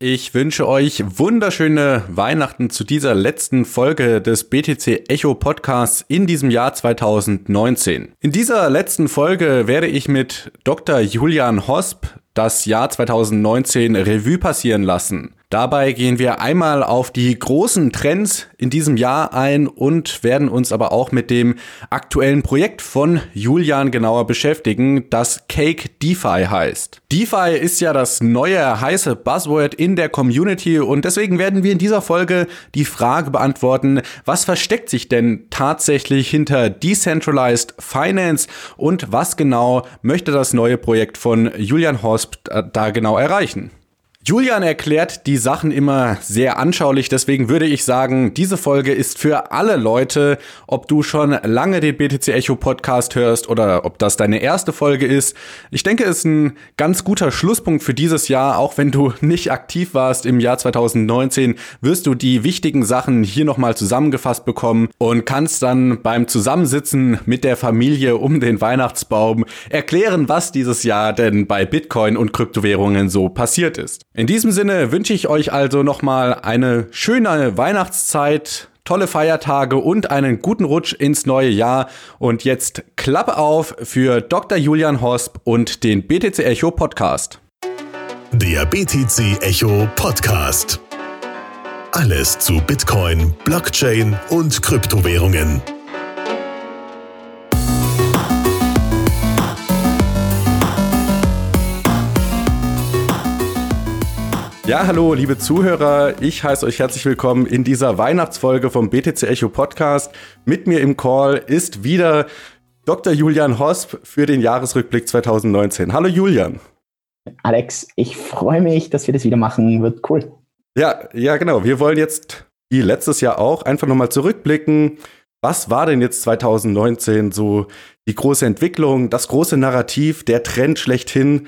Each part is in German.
Ich wünsche euch wunderschöne Weihnachten zu dieser letzten Folge des BTC Echo Podcasts in diesem Jahr 2019. In dieser letzten Folge werde ich mit Dr. Julian Hosp das Jahr 2019 Revue passieren lassen. Dabei gehen wir einmal auf die großen Trends in diesem Jahr ein und werden uns aber auch mit dem aktuellen Projekt von Julian genauer beschäftigen, das Cake DeFi heißt. DeFi ist ja das neue heiße Buzzword in der Community und deswegen werden wir in dieser Folge die Frage beantworten, was versteckt sich denn tatsächlich hinter Decentralized Finance und was genau möchte das neue Projekt von Julian Hosp da genau erreichen? Julian erklärt die Sachen immer sehr anschaulich, deswegen würde ich sagen, diese Folge ist für alle Leute, ob du schon lange den BTC Echo Podcast hörst oder ob das deine erste Folge ist. Ich denke, es ist ein ganz guter Schlusspunkt für dieses Jahr, auch wenn du nicht aktiv warst im Jahr 2019, wirst du die wichtigen Sachen hier nochmal zusammengefasst bekommen und kannst dann beim Zusammensitzen mit der Familie um den Weihnachtsbaum erklären, was dieses Jahr denn bei Bitcoin und Kryptowährungen so passiert ist. In diesem Sinne wünsche ich euch also nochmal eine schöne Weihnachtszeit, tolle Feiertage und einen guten Rutsch ins neue Jahr. Und jetzt Klappe auf für Dr. Julian Hosp und den BTC Echo Podcast. Der BTC Echo Podcast. Alles zu Bitcoin, Blockchain und Kryptowährungen. Ja, hallo, liebe Zuhörer. Ich heiße euch herzlich willkommen in dieser Weihnachtsfolge vom BTC Echo Podcast. Mit mir im Call ist wieder Dr. Julian Hosp für den Jahresrückblick 2019. Hallo Julian. Alex, ich freue mich, dass wir das wieder machen. Wird cool. Ja, ja, genau. Wir wollen jetzt, wie letztes Jahr auch, einfach nochmal zurückblicken. Was war denn jetzt 2019 so die große Entwicklung, das große Narrativ, der Trend schlechthin?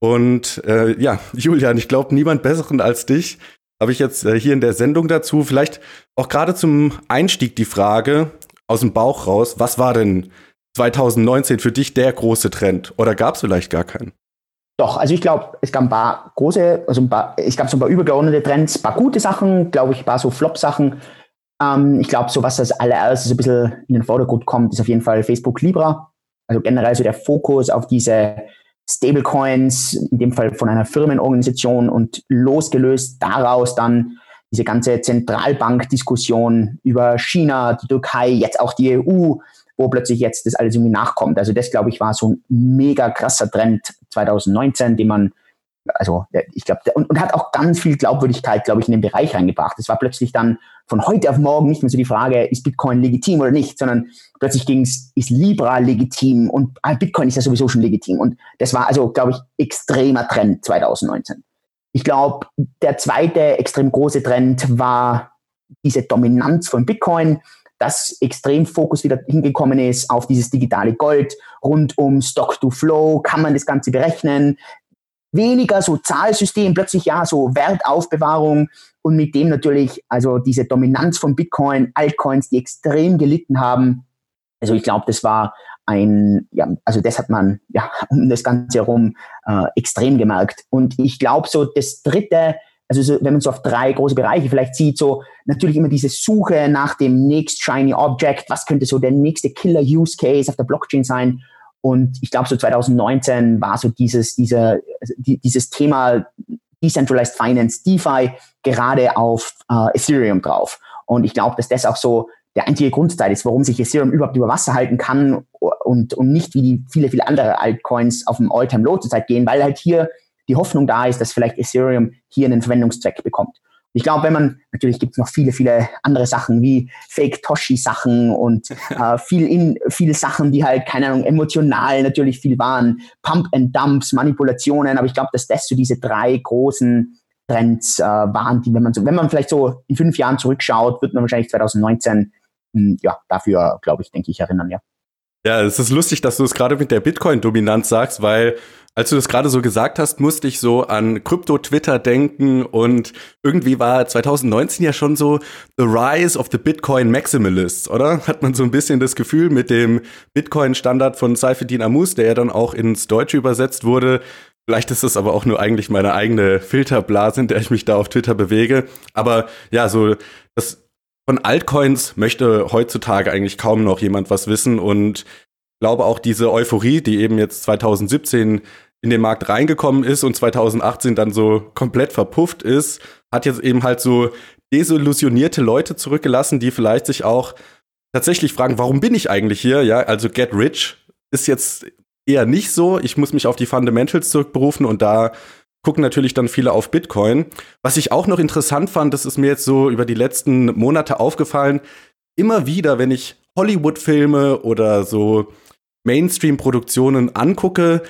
Und äh, ja, Julian, ich glaube, niemand besseren als dich habe ich jetzt äh, hier in der Sendung dazu. Vielleicht auch gerade zum Einstieg die Frage aus dem Bauch raus, was war denn 2019 für dich der große Trend? Oder gab es vielleicht gar keinen? Doch, also ich glaube, es gab ein paar große, also ein paar, es gab so ein paar übergeordnete Trends, ein paar gute Sachen, glaube ich, ein paar so Flop-Sachen. Ähm, ich glaube, so was als allererstes ein bisschen in den Vordergrund kommt, ist auf jeden Fall Facebook Libra. Also generell so der Fokus auf diese Stablecoins, in dem Fall von einer Firmenorganisation und losgelöst daraus dann diese ganze Zentralbankdiskussion über China, die Türkei, jetzt auch die EU, wo plötzlich jetzt das alles irgendwie nachkommt. Also das, glaube ich, war so ein mega krasser Trend 2019, den man also ich glaube, und, und hat auch ganz viel Glaubwürdigkeit, glaube ich, in den Bereich reingebracht. Es war plötzlich dann von heute auf morgen nicht mehr so die Frage, ist Bitcoin legitim oder nicht, sondern plötzlich ging es, ist Libra legitim und ah, Bitcoin ist ja sowieso schon legitim. Und das war also, glaube ich, extremer Trend 2019. Ich glaube, der zweite extrem große Trend war diese Dominanz von Bitcoin, dass extrem Fokus wieder hingekommen ist auf dieses digitale Gold rund um Stock to Flow. Kann man das Ganze berechnen? Weniger so Zahlsystem, plötzlich ja so Wertaufbewahrung und mit dem natürlich also diese Dominanz von Bitcoin, Altcoins, die extrem gelitten haben. Also ich glaube, das war ein, ja, also das hat man ja um das Ganze herum äh, extrem gemerkt. Und ich glaube, so das dritte, also so, wenn man so auf drei große Bereiche vielleicht sieht, so natürlich immer diese Suche nach dem next shiny Object, was könnte so der nächste Killer Use Case auf der Blockchain sein? Und ich glaube, so 2019 war so dieses, diese, dieses Thema Decentralized Finance, DeFi, gerade auf äh, Ethereum drauf. Und ich glaube, dass das auch so der einzige Grundteil ist, warum sich Ethereum überhaupt über Wasser halten kann und, und nicht wie die viele, viele andere Altcoins auf dem All-Time-Low zurzeit gehen, weil halt hier die Hoffnung da ist, dass vielleicht Ethereum hier einen Verwendungszweck bekommt. Ich glaube, wenn man, natürlich gibt es noch viele, viele andere Sachen wie Fake-Toshi-Sachen und äh, viel in, viele Sachen, die halt, keine Ahnung, emotional natürlich viel waren, Pump and Dumps, Manipulationen, aber ich glaube, dass das so diese drei großen Trends äh, waren, die, wenn man so, wenn man vielleicht so in fünf Jahren zurückschaut, wird man wahrscheinlich 2019 mh, hm, ja, dafür, glaube ich, denke ich, erinnern, ja. Ja, es ist lustig, dass du es gerade mit der Bitcoin-Dominanz sagst, weil als du das gerade so gesagt hast, musste ich so an Krypto-Twitter denken und irgendwie war 2019 ja schon so the rise of the Bitcoin Maximalists, oder? Hat man so ein bisschen das Gefühl mit dem Bitcoin-Standard von Saifeddin Amus, der ja dann auch ins Deutsche übersetzt wurde, Vielleicht ist es aber auch nur eigentlich meine eigene Filterblase, in der ich mich da auf Twitter bewege. Aber ja, so das von Altcoins möchte heutzutage eigentlich kaum noch jemand was wissen und glaube auch diese Euphorie, die eben jetzt 2017 in den Markt reingekommen ist und 2018 dann so komplett verpufft ist, hat jetzt eben halt so desillusionierte Leute zurückgelassen, die vielleicht sich auch tatsächlich fragen, warum bin ich eigentlich hier? Ja, also Get Rich ist jetzt eher nicht so. Ich muss mich auf die Fundamentals zurückberufen und da gucken natürlich dann viele auf Bitcoin. Was ich auch noch interessant fand, das ist mir jetzt so über die letzten Monate aufgefallen, immer wieder, wenn ich Hollywood-Filme oder so Mainstream-Produktionen angucke,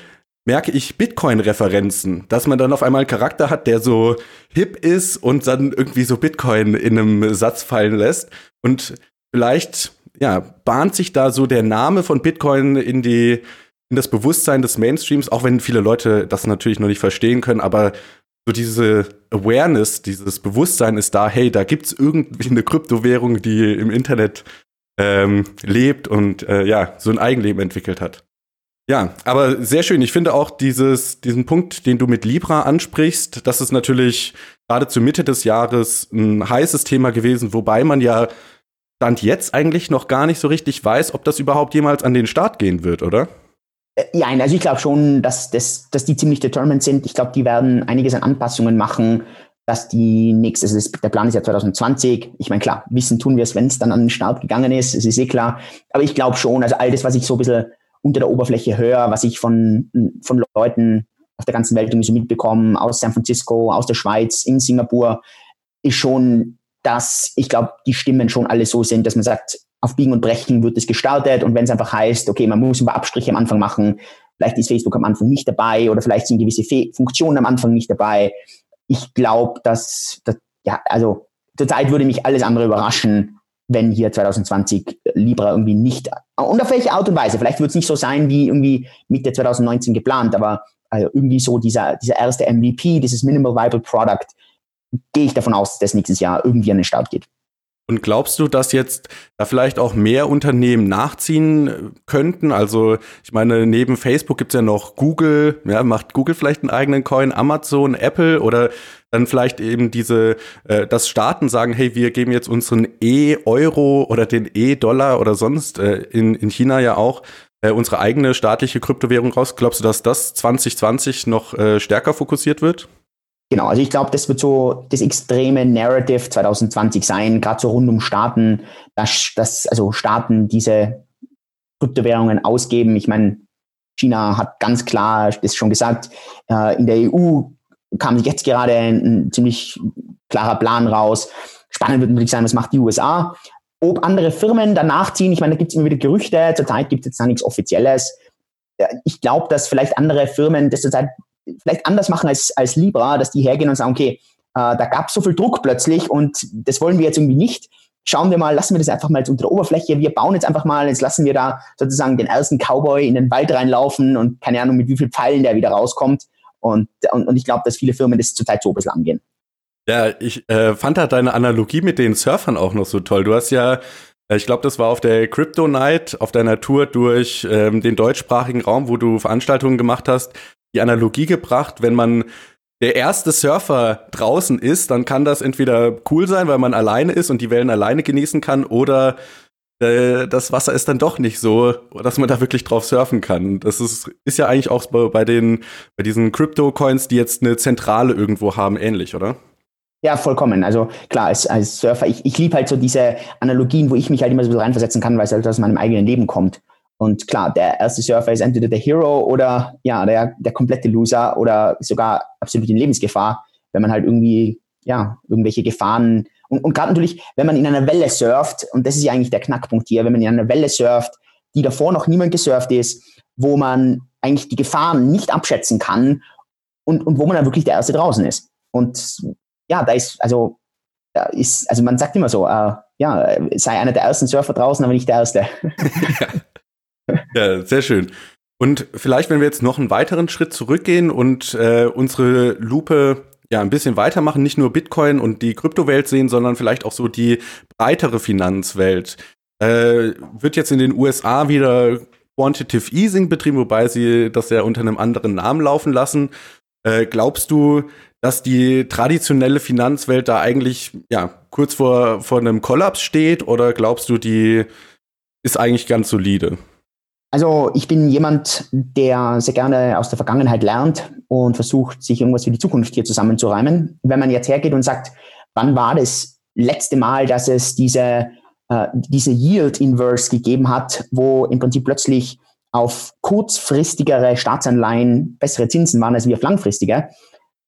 merke ich Bitcoin-Referenzen, dass man dann auf einmal einen Charakter hat, der so hip ist und dann irgendwie so Bitcoin in einem Satz fallen lässt. Und vielleicht, ja, bahnt sich da so der Name von Bitcoin in die, in das Bewusstsein des Mainstreams, auch wenn viele Leute das natürlich noch nicht verstehen können, aber so diese Awareness, dieses Bewusstsein ist da, hey, da gibt's irgendwie eine Kryptowährung, die im Internet ähm, lebt und äh, ja, so ein Eigenleben entwickelt hat. Ja, aber sehr schön. Ich finde auch dieses, diesen Punkt, den du mit Libra ansprichst, das ist natürlich gerade zur Mitte des Jahres ein heißes Thema gewesen, wobei man ja Stand jetzt eigentlich noch gar nicht so richtig weiß, ob das überhaupt jemals an den Start gehen wird, oder? Äh, ja, also ich glaube schon, dass, dass, dass die ziemlich determined sind. Ich glaube, die werden einiges an Anpassungen machen, dass die nächste, also der Plan ist ja 2020. Ich meine, klar, wissen tun wir es, wenn es dann an den Start gegangen ist, es ist eh klar. Aber ich glaube schon, also all das, was ich so ein bisschen unter der Oberfläche höre, was ich von, von Leuten auf der ganzen Welt irgendwie so mitbekomme, aus San Francisco, aus der Schweiz, in Singapur, ist schon, dass ich glaube, die Stimmen schon alle so sind, dass man sagt, auf Biegen und Brechen wird es gestartet und wenn es einfach heißt, okay, man muss ein paar Abstriche am Anfang machen, vielleicht ist Facebook am Anfang nicht dabei oder vielleicht sind gewisse Fe Funktionen am Anfang nicht dabei. Ich glaube, dass, dass, ja, also zurzeit würde mich alles andere überraschen, wenn hier 2020 Libra irgendwie nicht, und auf welche Art und Weise, vielleicht wird es nicht so sein wie irgendwie Mitte 2019 geplant, aber also irgendwie so dieser, dieser erste MVP, dieses Minimal Viable Product, gehe ich davon aus, dass das nächstes Jahr irgendwie an den Start geht. Und glaubst du, dass jetzt da vielleicht auch mehr Unternehmen nachziehen könnten? Also ich meine, neben Facebook gibt's ja noch Google, ja, macht Google vielleicht einen eigenen Coin, Amazon, Apple oder dann vielleicht eben diese, äh, das Staaten sagen, hey, wir geben jetzt unseren E-Euro oder den E-Dollar oder sonst äh, in, in China ja auch äh, unsere eigene staatliche Kryptowährung raus. Glaubst du, dass das 2020 noch äh, stärker fokussiert wird? Genau, also ich glaube, das wird so das extreme Narrative 2020 sein, gerade so rund um Staaten, dass, dass also Staaten diese Kryptowährungen ausgeben. Ich meine, China hat ganz klar das schon gesagt, äh, in der EU kam jetzt gerade ein, ziemlich klarer Plan raus. Spannend wird natürlich sein, was macht die USA. Ob andere Firmen danach ziehen, ich meine, da gibt es immer wieder Gerüchte, zurzeit gibt es jetzt da nichts Offizielles. Ich glaube, dass vielleicht andere Firmen das zurzeit vielleicht anders machen als, als Libra, dass die hergehen und sagen, okay, äh, da gab es so viel Druck plötzlich und das wollen wir jetzt irgendwie nicht. Schauen wir mal, lassen wir das einfach mal unter der Oberfläche. Wir bauen jetzt einfach mal, jetzt lassen wir da sozusagen den ersten Cowboy in den Wald reinlaufen und keine Ahnung, mit wie vielen Pfeilen der wieder rauskommt. Und, und, und ich glaube, dass viele Firmen das zurzeit so ein bisschen angehen. Ja, ich äh, fand halt deine Analogie mit den Surfern auch noch so toll. Du hast ja äh, ich glaube, das war auf der Crypto Night, auf deiner Tour durch ähm, den deutschsprachigen Raum, wo du Veranstaltungen gemacht hast die Analogie gebracht, wenn man der erste Surfer draußen ist, dann kann das entweder cool sein, weil man alleine ist und die Wellen alleine genießen kann, oder äh, das Wasser ist dann doch nicht so, dass man da wirklich drauf surfen kann. Das ist, ist ja eigentlich auch bei den, bei diesen Crypto-Coins, die jetzt eine Zentrale irgendwo haben, ähnlich, oder? Ja, vollkommen. Also klar, als, als Surfer, ich, ich liebe halt so diese Analogien, wo ich mich halt immer so reinversetzen kann, weil es halt aus meinem eigenen Leben kommt. Und klar, der erste Surfer ist entweder der Hero oder ja, der, der komplette Loser oder sogar absolut in Lebensgefahr, wenn man halt irgendwie, ja, irgendwelche Gefahren und, und gerade natürlich, wenn man in einer Welle surft, und das ist ja eigentlich der Knackpunkt hier, wenn man in einer Welle surft, die davor noch niemand gesurft ist, wo man eigentlich die Gefahren nicht abschätzen kann und, und wo man dann wirklich der Erste draußen ist. Und ja, da ist, also, da ist, also man sagt immer so, äh, ja, sei einer der ersten Surfer draußen, aber nicht der Erste. Ja, sehr schön. Und vielleicht, wenn wir jetzt noch einen weiteren Schritt zurückgehen und äh, unsere Lupe ja ein bisschen weitermachen, nicht nur Bitcoin und die Kryptowelt sehen, sondern vielleicht auch so die breitere Finanzwelt. Äh, wird jetzt in den USA wieder Quantitative Easing betrieben, wobei sie das ja unter einem anderen Namen laufen lassen. Äh, glaubst du, dass die traditionelle Finanzwelt da eigentlich ja kurz vor, vor einem Kollaps steht oder glaubst du, die ist eigentlich ganz solide? Also ich bin jemand, der sehr gerne aus der Vergangenheit lernt und versucht, sich irgendwas für die Zukunft hier zusammenzureimen. Wenn man jetzt hergeht und sagt, wann war das letzte Mal, dass es diese, äh, diese Yield Inverse gegeben hat, wo im Prinzip plötzlich auf kurzfristigere Staatsanleihen bessere Zinsen waren als wie auf langfristige,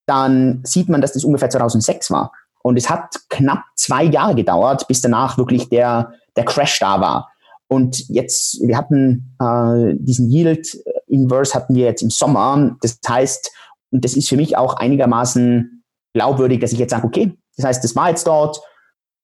dann sieht man, dass das ungefähr 2006 war. Und es hat knapp zwei Jahre gedauert, bis danach wirklich der, der Crash da war. Und jetzt, wir hatten äh, diesen Yield Inverse hatten wir jetzt im Sommer. Das heißt, und das ist für mich auch einigermaßen glaubwürdig, dass ich jetzt sage, okay, das heißt, das war jetzt dort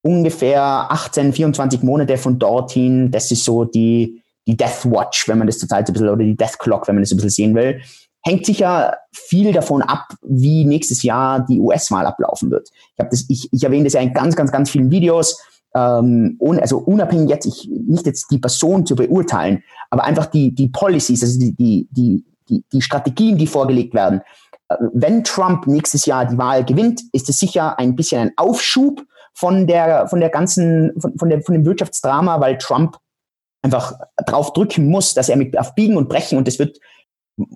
ungefähr 18, 24 Monate von dorthin. Das ist so die, die Death Watch, wenn man das zurzeit ein bisschen, oder die Death Clock, wenn man das ein bisschen sehen will. Hängt sicher viel davon ab, wie nächstes Jahr die US-Wahl ablaufen wird. Ich, hab das, ich, ich erwähne das ja in ganz, ganz, ganz vielen Videos. Ähm, un, also unabhängig jetzt, ich, nicht jetzt die Person zu beurteilen, aber einfach die, die Policies, also die, die, die, die, die Strategien, die vorgelegt werden. Äh, wenn Trump nächstes Jahr die Wahl gewinnt, ist es sicher ein bisschen ein Aufschub von der, von der ganzen, von, von, der, von dem Wirtschaftsdrama, weil Trump einfach drauf drücken muss, dass er mit auf Biegen und Brechen und das wird,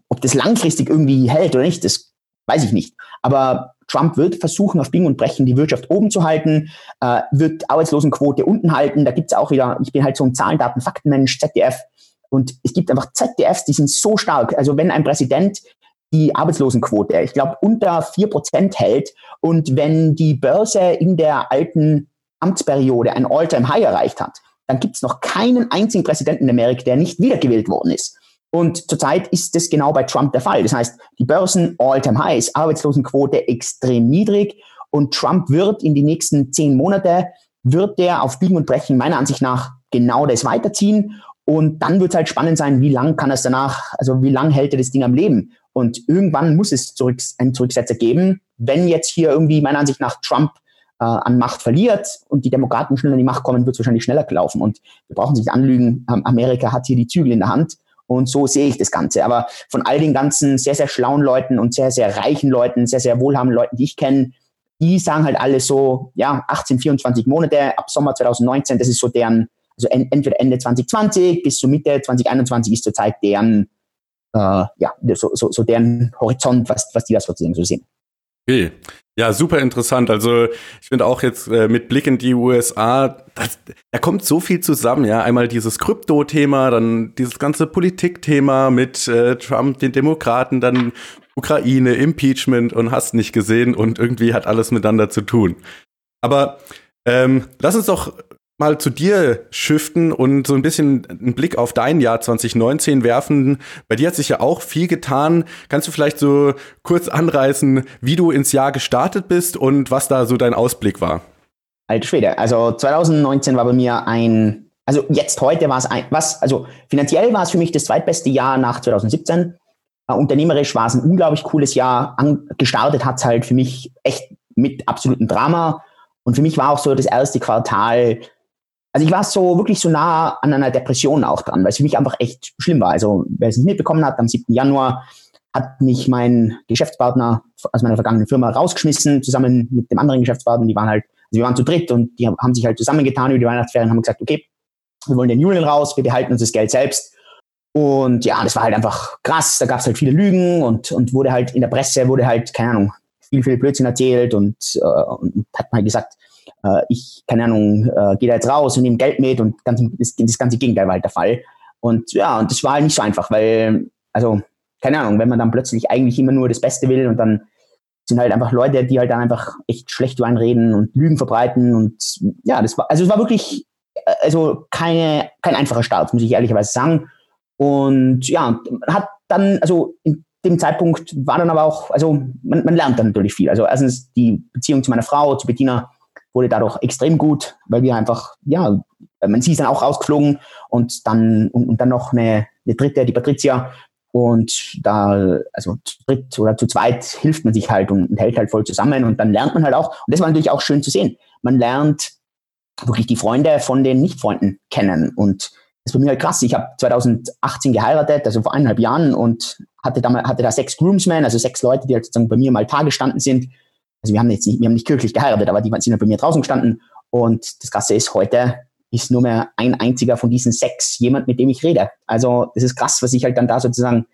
ob das langfristig irgendwie hält oder nicht, das weiß ich nicht. Aber Trump wird versuchen, auf Biegen und Brechen die Wirtschaft oben zu halten, äh, wird Arbeitslosenquote unten halten. Da gibt's auch wieder, ich bin halt so ein Zahlen, Daten, Faktenmensch, ZDF. Und es gibt einfach ZDFs, die sind so stark. Also wenn ein Präsident die Arbeitslosenquote, ich glaube, unter vier Prozent hält und wenn die Börse in der alten Amtsperiode ein All-Time-High erreicht hat, dann gibt es noch keinen einzigen Präsidenten in Amerika, der nicht wiedergewählt worden ist. Und zurzeit ist das genau bei Trump der Fall. Das heißt, die Börsen all-time highs, Arbeitslosenquote extrem niedrig und Trump wird in die nächsten zehn Monate, wird der auf Biegen und Brechen meiner Ansicht nach genau das weiterziehen. Und dann wird es halt spannend sein, wie lang kann es danach, also wie lang hält er das Ding am Leben? Und irgendwann muss es zurück, einen Zurücksetzer geben. Wenn jetzt hier irgendwie meiner Ansicht nach Trump äh, an Macht verliert und die Demokraten schnell an die Macht kommen, wird es wahrscheinlich schneller laufen. Und wir brauchen sich anlügen, Amerika hat hier die Zügel in der Hand. Und so sehe ich das Ganze. Aber von all den ganzen sehr, sehr schlauen Leuten und sehr, sehr reichen Leuten, sehr, sehr wohlhabenden Leuten, die ich kenne, die sagen halt alle so, ja, 18, 24 Monate ab Sommer 2019, das ist so deren, also entweder Ende 2020 bis zur Mitte 2021 ist zurzeit deren, äh, ja, so, so, so deren Horizont, was, was die das sozusagen so sehen. Okay. Ja, super interessant. Also ich finde auch jetzt äh, mit Blick in die USA, das, da kommt so viel zusammen. Ja, einmal dieses Krypto-Thema, dann dieses ganze Politik-Thema mit äh, Trump, den Demokraten, dann Ukraine, Impeachment und hast nicht gesehen und irgendwie hat alles miteinander zu tun. Aber ähm, lass uns doch mal zu dir shiften und so ein bisschen einen Blick auf dein Jahr 2019 werfen. Bei dir hat sich ja auch viel getan. Kannst du vielleicht so kurz anreißen, wie du ins Jahr gestartet bist und was da so dein Ausblick war? Alte Schwede. Also 2019 war bei mir ein, also jetzt heute war es ein, was, also finanziell war es für mich das zweitbeste Jahr nach 2017. Uh, unternehmerisch war es ein unglaublich cooles Jahr. An, gestartet hat es halt für mich echt mit absolutem Drama. Und für mich war auch so das erste Quartal also ich war so wirklich so nah an einer Depression auch dran, weil es für mich einfach echt schlimm war. Also wer es nicht mitbekommen hat, am 7. Januar hat mich mein Geschäftspartner aus meiner vergangenen Firma rausgeschmissen, zusammen mit dem anderen Geschäftspartner. Die waren halt, also wir waren zu dritt und die haben sich halt zusammengetan über die Weihnachtsferien und haben gesagt, okay, wir wollen den Union raus, wir behalten uns das Geld selbst. Und ja, das war halt einfach krass. Da gab es halt viele Lügen und, und wurde halt in der Presse, wurde halt, keine Ahnung, viel, viel Blödsinn erzählt und, äh, und hat mal gesagt, äh, ich, keine Ahnung, äh, gehe da jetzt raus und nehme Geld mit und ganz, das, das ganze Gegenteil war halt der Fall. Und ja, und das war halt nicht so einfach, weil, also, keine Ahnung, wenn man dann plötzlich eigentlich immer nur das Beste will und dann sind halt einfach Leute, die halt dann einfach echt schlecht reden und Lügen verbreiten und ja, das war, also es war wirklich, äh, also keine, kein einfacher Start, muss ich ehrlicherweise sagen. Und ja, hat dann, also in dem Zeitpunkt war dann aber auch, also man, man lernt dann natürlich viel. Also erstens die Beziehung zu meiner Frau, zu Bettina, wurde dadurch extrem gut, weil wir einfach, ja, man sie ist dann auch rausgeflogen und dann, und, und dann noch eine, eine dritte, die Patricia. Und da, also zu dritt oder zu zweit hilft man sich halt und, und hält halt voll zusammen und dann lernt man halt auch. Und das war natürlich auch schön zu sehen. Man lernt wirklich die Freunde von den Nicht-Freunden kennen und ist bei mir halt krass. Ich habe 2018 geheiratet, also vor eineinhalb Jahren und hatte da, hatte da sechs Groomsmen, also sechs Leute, die halt sozusagen bei mir mal Altar gestanden sind. Also wir haben jetzt nicht, wir haben nicht kirchlich geheiratet, aber die sind halt bei mir draußen gestanden. Und das Krasse ist, heute ist nur mehr ein einziger von diesen sechs jemand, mit dem ich rede. Also das ist krass, was ich halt dann da sozusagen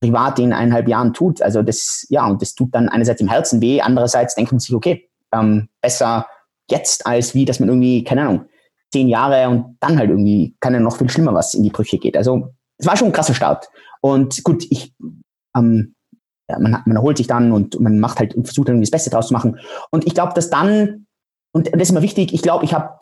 privat in eineinhalb Jahren tut. Also das, ja, und das tut dann einerseits im Herzen weh, andererseits denkt man sich, okay, ähm, besser jetzt als wie, dass man irgendwie, keine Ahnung, zehn Jahre und dann halt irgendwie kann ja noch viel schlimmer was in die Brüche geht. Also es war schon ein krasser Start. Und gut, ich, ähm, man, man erholt sich dann und man macht halt und versucht irgendwie das Beste draus zu machen. Und ich glaube, dass dann, und das ist immer wichtig, ich glaube, ich habe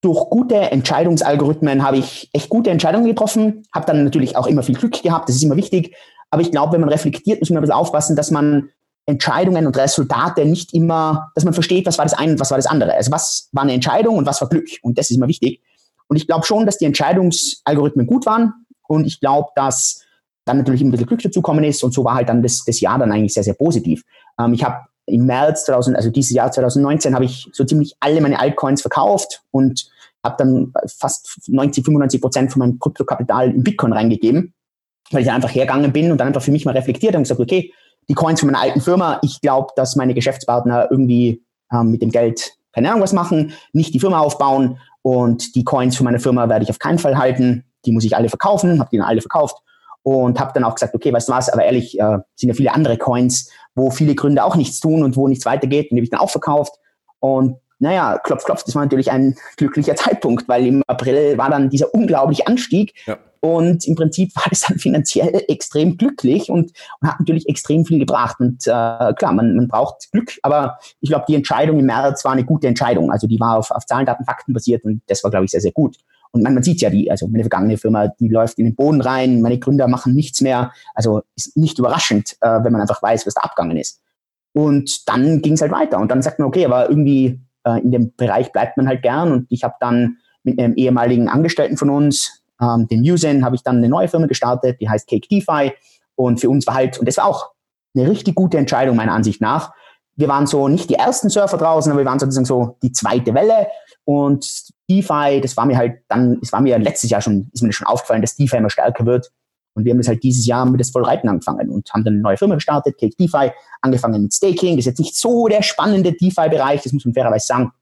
durch gute Entscheidungsalgorithmen habe ich echt gute Entscheidungen getroffen, habe dann natürlich auch immer viel Glück gehabt, das ist immer wichtig. Aber ich glaube, wenn man reflektiert, muss man ein bisschen aufpassen, dass man Entscheidungen und Resultate nicht immer, dass man versteht, was war das eine und was war das andere. Also was war eine Entscheidung und was war Glück. Und das ist immer wichtig. Und ich glaube schon, dass die Entscheidungsalgorithmen gut waren. Und ich glaube, dass dann natürlich ein bisschen Glück dazukommen ist. Und so war halt dann das, das Jahr dann eigentlich sehr, sehr positiv. Ähm, ich habe im März 2000, also dieses Jahr 2019, habe ich so ziemlich alle meine Altcoins verkauft und habe dann fast 90, 95 Prozent von meinem Kryptokapital in Bitcoin reingegeben, weil ich dann einfach hergegangen bin und dann einfach für mich mal reflektiert und gesagt, okay, die Coins von meiner alten Firma. Ich glaube, dass meine Geschäftspartner irgendwie ähm, mit dem Geld keine Ahnung was machen, nicht die Firma aufbauen und die Coins von meiner Firma werde ich auf keinen Fall halten. Die muss ich alle verkaufen, habe die dann alle verkauft und habe dann auch gesagt, okay, weißt du was, aber ehrlich, äh, sind ja viele andere Coins, wo viele Gründer auch nichts tun und wo nichts weitergeht, und die habe ich dann auch verkauft und naja, klopf, klopf, das war natürlich ein glücklicher Zeitpunkt, weil im April war dann dieser unglaubliche Anstieg. Ja. Und im Prinzip war das dann finanziell extrem glücklich und, und hat natürlich extrem viel gebracht. Und äh, klar, man, man braucht Glück, aber ich glaube, die Entscheidung im März war eine gute Entscheidung. Also die war auf, auf Zahlen, Daten, Fakten basiert und das war, glaube ich, sehr, sehr gut. Und man, man sieht ja, die, also meine vergangene Firma, die läuft in den Boden rein, meine Gründer machen nichts mehr. Also ist nicht überraschend, äh, wenn man einfach weiß, was da abgegangen ist. Und dann ging es halt weiter. Und dann sagt man, okay, aber irgendwie äh, in dem Bereich bleibt man halt gern. Und ich habe dann mit einem ehemaligen Angestellten von uns, ähm, den Musen, habe ich dann eine neue Firma gestartet, die heißt Cake DeFi. Und für uns war halt, und das war auch eine richtig gute Entscheidung meiner Ansicht nach. Wir waren so nicht die ersten Surfer draußen, aber wir waren sozusagen so die zweite Welle. Und DeFi, das war mir halt dann, es war mir letztes Jahr schon, ist mir schon aufgefallen, dass DeFi immer stärker wird. Und wir haben das halt dieses Jahr mit das Vollreiten angefangen und haben dann eine neue Firma gestartet, Cake DeFi, angefangen mit Staking. Das ist jetzt nicht so der spannende DeFi-Bereich, das muss man fairerweise sagen.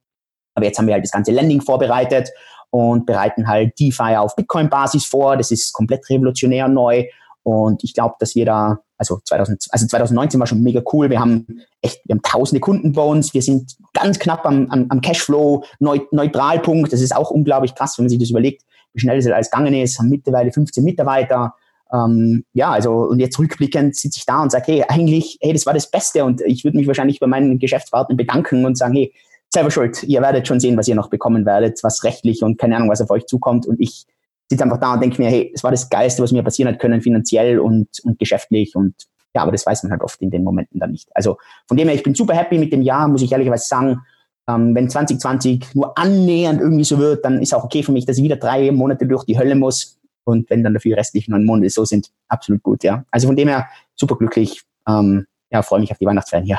Aber jetzt haben wir halt das ganze Landing vorbereitet und bereiten halt DeFi auf Bitcoin-Basis vor. Das ist komplett revolutionär neu. Und ich glaube, dass wir da, also, 2000, also 2019 war schon mega cool. Wir haben echt, wir haben tausende Kunden bei uns. Wir sind ganz knapp am, am, am Cashflow, Neutralpunkt. Das ist auch unglaublich krass, wenn man sich das überlegt, wie schnell das alles gegangen ist. Haben mittlerweile 15 Mitarbeiter ähm, ja, also und jetzt rückblickend sitze ich da und sage, hey, eigentlich, hey, das war das Beste und ich würde mich wahrscheinlich bei meinen Geschäftspartnern bedanken und sagen, hey, selber schuld, ihr werdet schon sehen, was ihr noch bekommen werdet, was rechtlich und keine Ahnung, was auf euch zukommt und ich sitze einfach da und denke mir, hey, es war das Geilste, was mir passieren hat können, finanziell und, und geschäftlich und ja, aber das weiß man halt oft in den Momenten dann nicht. Also von dem her, ich bin super happy mit dem Jahr, muss ich ehrlicherweise sagen. Ähm, wenn 2020 nur annähernd irgendwie so wird, dann ist auch okay für mich, dass ich wieder drei Monate durch die Hölle muss und wenn dann dafür die restlichen neun Monate so sind, absolut gut, ja. Also von dem her super glücklich. Ähm, ja, freue mich auf die Weihnachtsferien hier.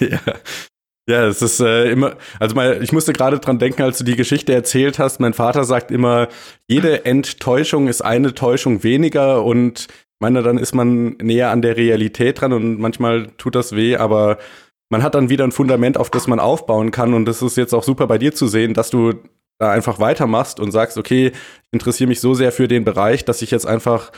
ja. Ja, es ist äh, immer, also mal, ich musste gerade dran denken, als du die Geschichte erzählt hast. Mein Vater sagt immer, jede Enttäuschung ist eine Täuschung weniger und meine, dann ist man näher an der Realität dran und manchmal tut das weh, aber man hat dann wieder ein Fundament, auf das man aufbauen kann und das ist jetzt auch super bei dir zu sehen, dass du da einfach weitermachst und sagst, okay, ich interessiere mich so sehr für den Bereich, dass ich jetzt einfach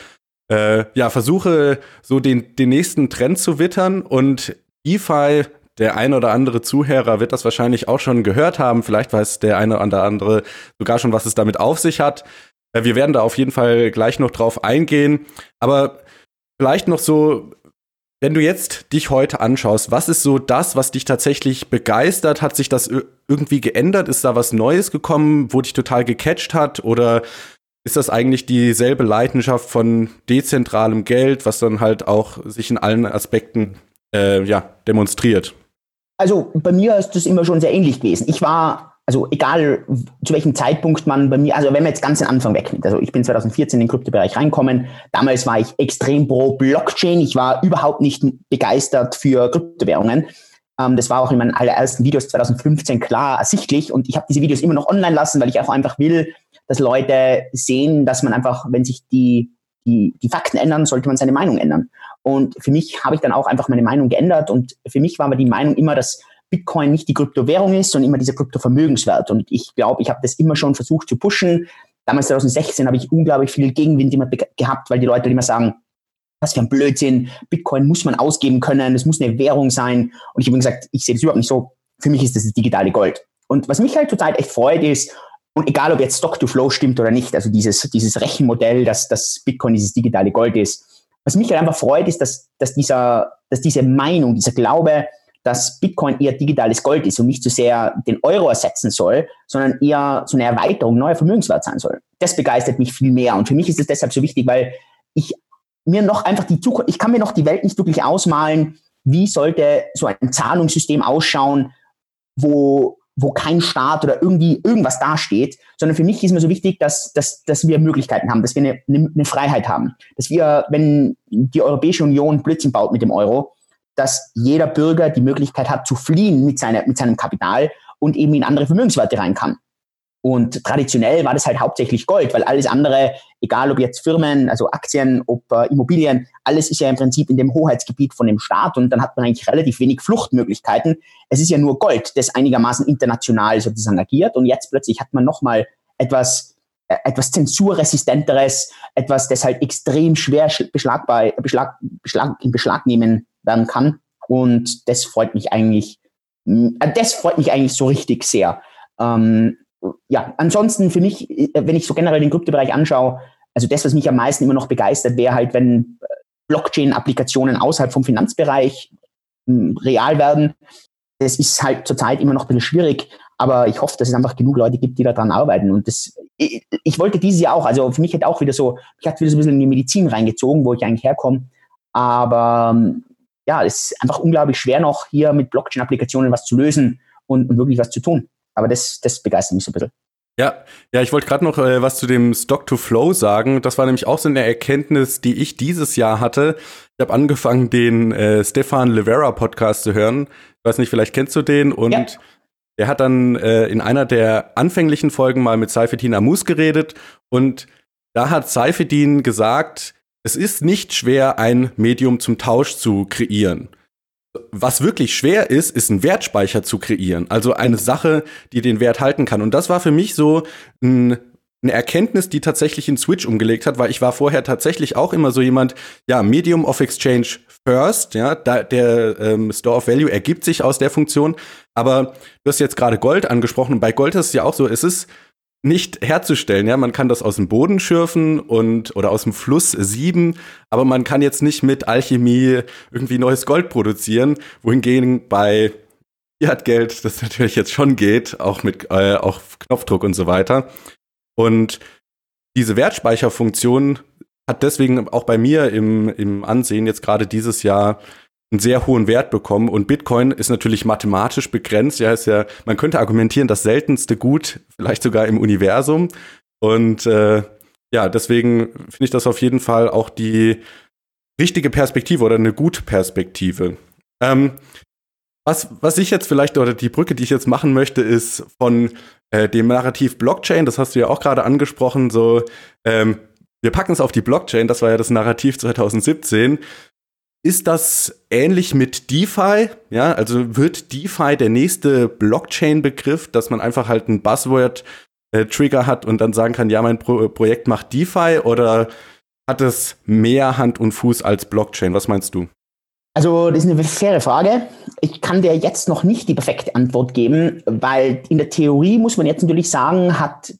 äh, ja versuche, so den, den nächsten Trend zu wittern und DeFi der ein oder andere Zuhörer wird das wahrscheinlich auch schon gehört haben. Vielleicht weiß der eine oder andere sogar schon, was es damit auf sich hat. Äh, wir werden da auf jeden Fall gleich noch drauf eingehen. Aber vielleicht noch so wenn du jetzt dich heute anschaust, was ist so das, was dich tatsächlich begeistert? Hat sich das irgendwie geändert? Ist da was Neues gekommen, wo dich total gecatcht hat? Oder ist das eigentlich dieselbe Leidenschaft von dezentralem Geld, was dann halt auch sich in allen Aspekten äh, ja, demonstriert? Also bei mir ist das immer schon sehr ähnlich gewesen. Ich war also egal zu welchem Zeitpunkt man bei mir, also wenn man jetzt ganz den Anfang wegnimmt, also ich bin 2014 in den Kryptobereich reinkommen, damals war ich extrem pro Blockchain, ich war überhaupt nicht begeistert für Kryptowährungen. Ähm, das war auch in meinen allerersten Videos 2015 klar ersichtlich und ich habe diese Videos immer noch online lassen, weil ich auch einfach will, dass Leute sehen, dass man einfach, wenn sich die, die, die Fakten ändern, sollte man seine Meinung ändern. Und für mich habe ich dann auch einfach meine Meinung geändert und für mich war aber die Meinung immer, dass Bitcoin nicht die Kryptowährung ist, sondern immer dieser Kryptovermögenswert. Und ich glaube, ich habe das immer schon versucht zu pushen. Damals 2016 habe ich unglaublich viel Gegenwind immer gehabt, weil die Leute immer sagen, was für ein Blödsinn, Bitcoin muss man ausgeben können, es muss eine Währung sein. Und ich habe gesagt, ich sehe das überhaupt nicht so. Für mich ist das das digitale Gold. Und was mich halt total echt freut ist, und egal ob jetzt Stock to Flow stimmt oder nicht, also dieses, dieses Rechenmodell, dass, dass Bitcoin dieses digitale Gold ist, was mich halt einfach freut, ist, dass, dass, dieser, dass diese Meinung, dieser Glaube, dass Bitcoin eher digitales Gold ist und nicht so sehr den Euro ersetzen soll, sondern eher so eine Erweiterung, neuer Vermögenswert sein soll. Das begeistert mich viel mehr. Und für mich ist es deshalb so wichtig, weil ich mir noch einfach die Zukunft, ich kann mir noch die Welt nicht wirklich ausmalen, wie sollte so ein Zahlungssystem ausschauen, wo, wo kein Staat oder irgendwie irgendwas dasteht, sondern für mich ist mir so wichtig, dass, dass, dass wir Möglichkeiten haben, dass wir eine, eine, Freiheit haben, dass wir, wenn die Europäische Union Blödsinn baut mit dem Euro, dass jeder Bürger die Möglichkeit hat zu fliehen mit, seiner, mit seinem Kapital und eben in andere Vermögenswerte rein kann. Und traditionell war das halt hauptsächlich Gold, weil alles andere, egal ob jetzt Firmen, also Aktien, ob äh, Immobilien, alles ist ja im Prinzip in dem Hoheitsgebiet von dem Staat und dann hat man eigentlich relativ wenig Fluchtmöglichkeiten. Es ist ja nur Gold, das einigermaßen international sozusagen agiert und jetzt plötzlich hat man nochmal etwas, äh, etwas zensurresistenteres, etwas, das halt extrem schwer beschlagbar, beschlag, beschlag, in Beschlag nehmen werden kann. Und das freut mich eigentlich, äh, das freut mich eigentlich so richtig sehr. Ähm, ja, ansonsten für mich, äh, wenn ich so generell den Kryptobereich anschaue, also das, was mich am meisten immer noch begeistert, wäre halt, wenn äh, Blockchain-Applikationen außerhalb vom Finanzbereich hm, real werden. Das ist halt zurzeit immer noch ein bisschen schwierig, aber ich hoffe, dass es einfach genug Leute gibt, die daran arbeiten. Und das, ich, ich wollte dieses Jahr auch, also für mich hat auch wieder so, ich hatte wieder so ein bisschen in die Medizin reingezogen, wo ich eigentlich herkomme. Aber hm, ja, es ist einfach unglaublich schwer noch hier mit Blockchain-Applikationen was zu lösen und, und, wirklich was zu tun. Aber das, das begeistert mich so ein bisschen. Ja, ja, ich wollte gerade noch äh, was zu dem Stock to Flow sagen. Das war nämlich auch so eine Erkenntnis, die ich dieses Jahr hatte. Ich habe angefangen, den äh, Stefan Livera Podcast zu hören. Ich weiß nicht, vielleicht kennst du den und ja. der hat dann äh, in einer der anfänglichen Folgen mal mit Seifedin Amus geredet und da hat Seifedin gesagt, es ist nicht schwer, ein Medium zum Tausch zu kreieren. Was wirklich schwer ist, ist ein Wertspeicher zu kreieren. Also eine Sache, die den Wert halten kann. Und das war für mich so ein, eine Erkenntnis, die tatsächlich in Switch umgelegt hat, weil ich war vorher tatsächlich auch immer so jemand, ja, Medium of Exchange first, ja, da, der ähm, Store of Value ergibt sich aus der Funktion. Aber du hast jetzt gerade Gold angesprochen und bei Gold ist es ja auch so, es ist nicht herzustellen. Ja, man kann das aus dem Boden schürfen und oder aus dem Fluss sieben, aber man kann jetzt nicht mit Alchemie irgendwie neues Gold produzieren, wohingegen bei Fiat-Geld das natürlich jetzt schon geht, auch mit äh, auch Knopfdruck und so weiter. Und diese Wertspeicherfunktion hat deswegen auch bei mir im, im Ansehen jetzt gerade dieses Jahr einen sehr hohen Wert bekommen. Und Bitcoin ist natürlich mathematisch begrenzt. Ja, ist ja, man könnte argumentieren, das seltenste Gut, vielleicht sogar im Universum. Und äh, ja, deswegen finde ich das auf jeden Fall auch die richtige Perspektive oder eine gute Perspektive. Ähm, was, was ich jetzt vielleicht, oder die Brücke, die ich jetzt machen möchte, ist von äh, dem Narrativ Blockchain, das hast du ja auch gerade angesprochen, so, ähm, wir packen es auf die Blockchain, das war ja das Narrativ 2017. Ist das ähnlich mit DeFi? Ja, also wird DeFi der nächste Blockchain-Begriff, dass man einfach halt ein Buzzword-Trigger äh, hat und dann sagen kann, ja, mein Pro Projekt macht DeFi oder hat es mehr Hand und Fuß als Blockchain? Was meinst du? Also, das ist eine faire Frage. Ich kann dir jetzt noch nicht die perfekte Antwort geben, weil in der Theorie muss man jetzt natürlich sagen, hat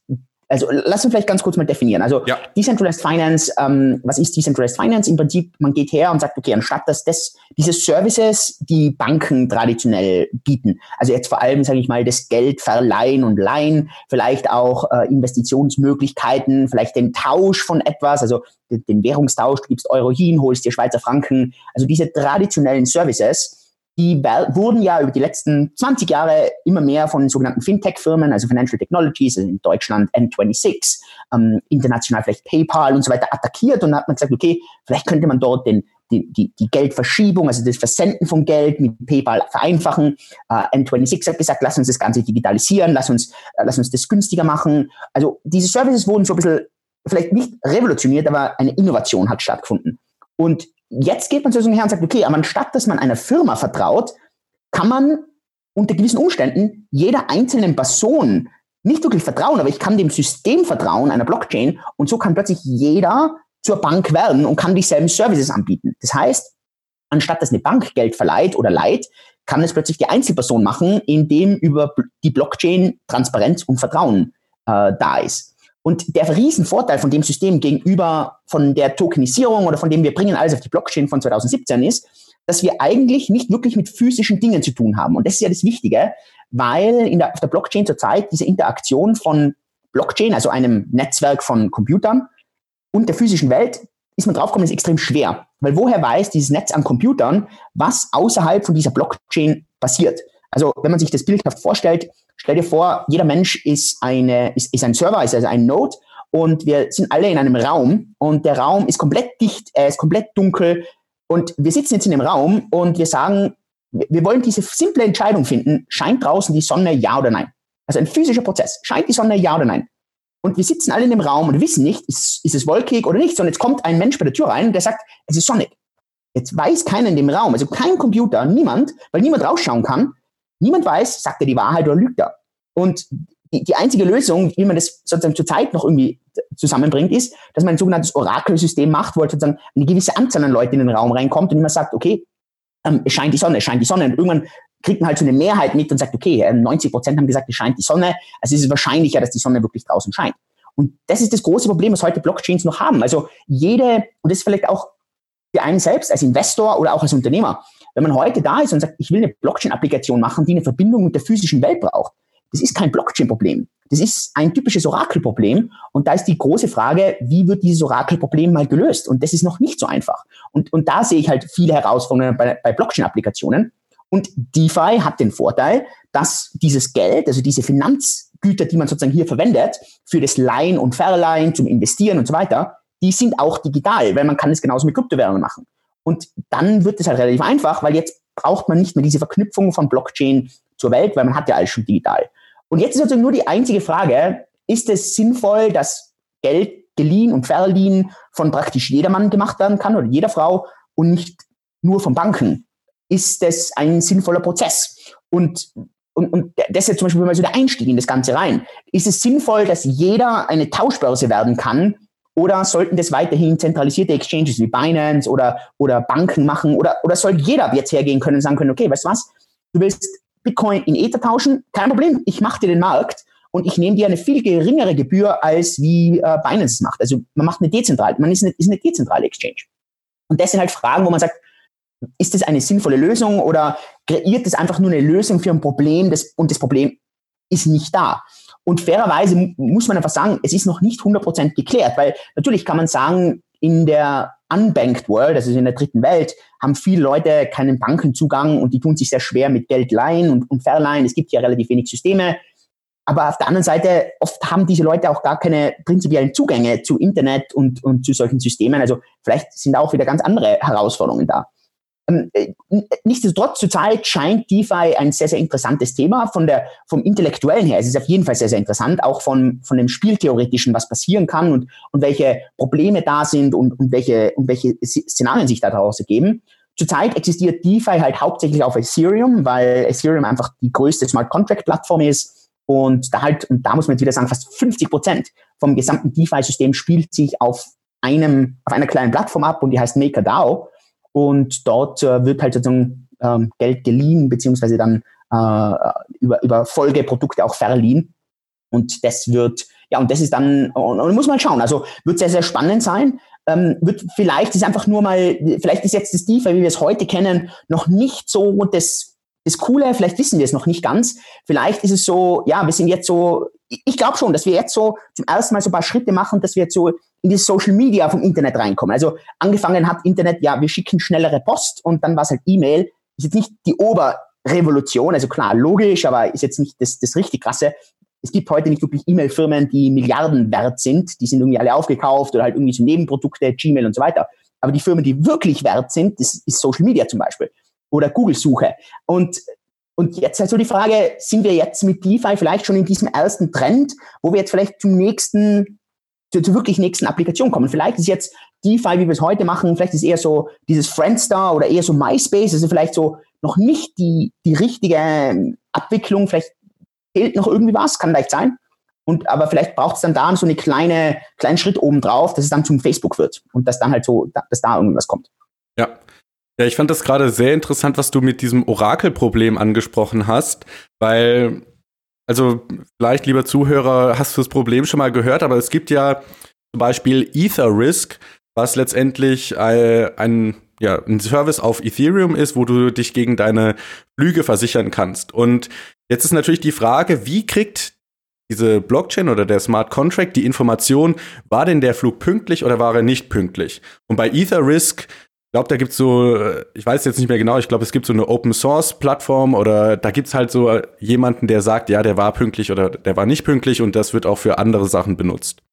also lass uns vielleicht ganz kurz mal definieren. Also ja. Decentralized Finance, ähm, was ist Decentralized Finance? Im Prinzip, man geht her und sagt, okay, anstatt dass das, diese Services, die Banken traditionell bieten, also jetzt vor allem, sage ich mal, das Geld verleihen und leihen, vielleicht auch äh, Investitionsmöglichkeiten, vielleicht den Tausch von etwas, also den, den Währungstausch, du gibst Euro hin, holst dir Schweizer Franken, also diese traditionellen Services, die wurden ja über die letzten 20 Jahre immer mehr von sogenannten Fintech-Firmen, also Financial Technologies, also in Deutschland N26, ähm, international vielleicht PayPal und so weiter attackiert und hat man gesagt, okay, vielleicht könnte man dort den, die, die, die Geldverschiebung, also das Versenden von Geld mit PayPal vereinfachen. Äh, N26 hat gesagt, lass uns das Ganze digitalisieren, lass uns, äh, lass uns das günstiger machen. Also diese Services wurden so ein bisschen, vielleicht nicht revolutioniert, aber eine Innovation hat stattgefunden. Und jetzt geht man zu so einem Herrn und sagt, okay, aber anstatt dass man einer Firma vertraut, kann man unter gewissen Umständen jeder einzelnen Person nicht wirklich vertrauen, aber ich kann dem System vertrauen, einer Blockchain, und so kann plötzlich jeder zur Bank werden und kann dieselben Services anbieten. Das heißt, anstatt dass eine Bank Geld verleiht oder leiht, kann es plötzlich die Einzelperson machen, indem über die Blockchain Transparenz und Vertrauen äh, da ist. Und der Riesenvorteil von dem System gegenüber von der Tokenisierung oder von dem wir bringen alles auf die Blockchain von 2017 ist, dass wir eigentlich nicht wirklich mit physischen Dingen zu tun haben. Und das ist ja das Wichtige, weil der, auf der Blockchain zurzeit diese Interaktion von Blockchain, also einem Netzwerk von Computern und der physischen Welt, ist man draufgekommen, ist extrem schwer. Weil woher weiß dieses Netz an Computern, was außerhalb von dieser Blockchain passiert? Also wenn man sich das bildhaft vorstellt, stell dir vor, jeder Mensch ist, eine, ist, ist ein Server, ist also ein Node und wir sind alle in einem Raum und der Raum ist komplett dicht, er ist komplett dunkel und wir sitzen jetzt in dem Raum und wir sagen, wir wollen diese simple Entscheidung finden, scheint draußen die Sonne ja oder nein? Also ein physischer Prozess, scheint die Sonne ja oder nein? Und wir sitzen alle in dem Raum und wissen nicht, ist, ist es wolkig oder nicht, sondern jetzt kommt ein Mensch bei der Tür rein und der sagt, es ist sonnig. Jetzt weiß keiner in dem Raum, also kein Computer, niemand, weil niemand rausschauen kann, Niemand weiß, sagt er die Wahrheit oder lügt er. Und die, die einzige Lösung, wie man das sozusagen zurzeit noch irgendwie zusammenbringt, ist, dass man ein sogenanntes Orakelsystem macht, wo halt sozusagen eine gewisse Anzahl an Leuten in den Raum reinkommt und immer sagt, okay, ähm, es scheint die Sonne, es scheint die Sonne. Und irgendwann kriegt man halt so eine Mehrheit mit und sagt, okay, 90 ähm, Prozent haben gesagt, es scheint die Sonne. Also es ist wahrscheinlicher, dass die Sonne wirklich draußen scheint. Und das ist das große Problem, was heute Blockchains noch haben. Also jede, und das ist vielleicht auch für einen selbst als Investor oder auch als Unternehmer, wenn man heute da ist und sagt, ich will eine Blockchain-Applikation machen, die eine Verbindung mit der physischen Welt braucht, das ist kein Blockchain-Problem. Das ist ein typisches Orakel-Problem. Und da ist die große Frage, wie wird dieses Orakel-Problem mal gelöst? Und das ist noch nicht so einfach. Und, und da sehe ich halt viele Herausforderungen bei, bei Blockchain-Applikationen. Und DeFi hat den Vorteil, dass dieses Geld, also diese Finanzgüter, die man sozusagen hier verwendet, für das Leihen und Verleihen, zum Investieren und so weiter, die sind auch digital, weil man kann es genauso mit Kryptowährungen machen. Und dann wird es halt relativ einfach, weil jetzt braucht man nicht mehr diese Verknüpfung von Blockchain zur Welt, weil man hat ja alles schon digital. Und jetzt ist sozusagen nur die einzige Frage, ist es sinnvoll, dass Geld geliehen und verliehen von praktisch jedermann gemacht werden kann oder jeder Frau und nicht nur von Banken? Ist das ein sinnvoller Prozess? Und, und, und das ist jetzt zum Beispiel mal so der Einstieg in das Ganze rein. Ist es sinnvoll, dass jeder eine Tauschbörse werden kann oder sollten das weiterhin zentralisierte Exchanges wie Binance oder, oder Banken machen? Oder, oder soll jeder jetzt hergehen können und sagen können, okay, weißt du was? Du willst Bitcoin in Ether tauschen? Kein Problem, ich mache dir den Markt und ich nehme dir eine viel geringere Gebühr, als wie äh, Binance es macht. Also man macht eine dezentrale, man ist eine, ist eine dezentrale Exchange. Und das sind halt Fragen, wo man sagt, ist das eine sinnvolle Lösung oder kreiert das einfach nur eine Lösung für ein Problem das, und das Problem ist nicht da? Und fairerweise muss man einfach sagen, es ist noch nicht 100% geklärt, weil natürlich kann man sagen, in der unbanked world, also in der dritten Welt, haben viele Leute keinen Bankenzugang und die tun sich sehr schwer mit Geld leihen und, und verleihen. Es gibt ja relativ wenig Systeme. Aber auf der anderen Seite, oft haben diese Leute auch gar keine prinzipiellen Zugänge zu Internet und, und zu solchen Systemen. Also vielleicht sind auch wieder ganz andere Herausforderungen da. Ähm, äh, nichtsdestotrotz, zurzeit scheint DeFi ein sehr, sehr interessantes Thema. Von der, vom Intellektuellen her es ist auf jeden Fall sehr, sehr interessant, auch von, von dem Spieltheoretischen, was passieren kann und, und welche Probleme da sind und, und, welche, und welche Szenarien sich daraus ergeben. Zurzeit existiert DeFi halt hauptsächlich auf Ethereum, weil Ethereum einfach die größte Smart Contract Plattform ist. Und da halt, und da muss man jetzt wieder sagen, fast 50 Prozent vom gesamten DeFi-System spielt sich auf einem, auf einer kleinen Plattform ab und die heißt MakerDAO. Und dort äh, wird halt sozusagen ähm, Geld geliehen, beziehungsweise dann äh, über, über Folgeprodukte auch verliehen. Und das wird, ja, und das ist dann, und, und muss man schauen. Also wird sehr, sehr spannend sein. Ähm, wird vielleicht ist einfach nur mal, vielleicht ist jetzt das DeFi, wie wir es heute kennen, noch nicht so das, das Coole, vielleicht wissen wir es noch nicht ganz. Vielleicht ist es so, ja, wir sind jetzt so, ich glaube schon, dass wir jetzt so zum ersten Mal so ein paar Schritte machen, dass wir jetzt so in die Social Media vom Internet reinkommen. Also angefangen hat Internet, ja, wir schicken schnellere Post und dann war es halt E-Mail. ist jetzt nicht die Oberrevolution, also klar, logisch, aber ist jetzt nicht das, das richtig krasse. Es gibt heute nicht wirklich E-Mail-Firmen, die Milliarden wert sind, die sind irgendwie alle aufgekauft oder halt irgendwie so Nebenprodukte, Gmail und so weiter. Aber die Firmen, die wirklich wert sind, das ist Social Media zum Beispiel oder Google-Suche. Und und jetzt also die Frage, sind wir jetzt mit DeFi vielleicht schon in diesem ersten Trend, wo wir jetzt vielleicht zum nächsten, zur, wirklich nächsten Applikation kommen? Vielleicht ist jetzt DeFi, wie wir es heute machen, vielleicht ist eher so dieses Friendstar oder eher so MySpace, also vielleicht so noch nicht die, die richtige Abwicklung, vielleicht fehlt noch irgendwie was, kann vielleicht sein. Und, aber vielleicht braucht es dann da so eine kleine, kleinen Schritt oben drauf, dass es dann zum Facebook wird und dass dann halt so, dass da irgendwas kommt. Ja, ja, ich fand das gerade sehr interessant, was du mit diesem Orakelproblem angesprochen hast, weil, also vielleicht, lieber Zuhörer, hast du das Problem schon mal gehört, aber es gibt ja zum Beispiel Ether Risk, was letztendlich ein, ja, ein Service auf Ethereum ist, wo du dich gegen deine Flüge versichern kannst. Und jetzt ist natürlich die Frage, wie kriegt diese Blockchain oder der Smart Contract die Information, war denn der Flug pünktlich oder war er nicht pünktlich? Und bei Ether Risk glaube, da gibt es so, äh, ich weiß jetzt nicht mehr genau, ich glaube, es gibt so eine Open Source Plattform oder da gibt es halt so jemanden, der sagt, ja, der war pünktlich oder der war nicht pünktlich und das wird auch für andere Sachen benutzt.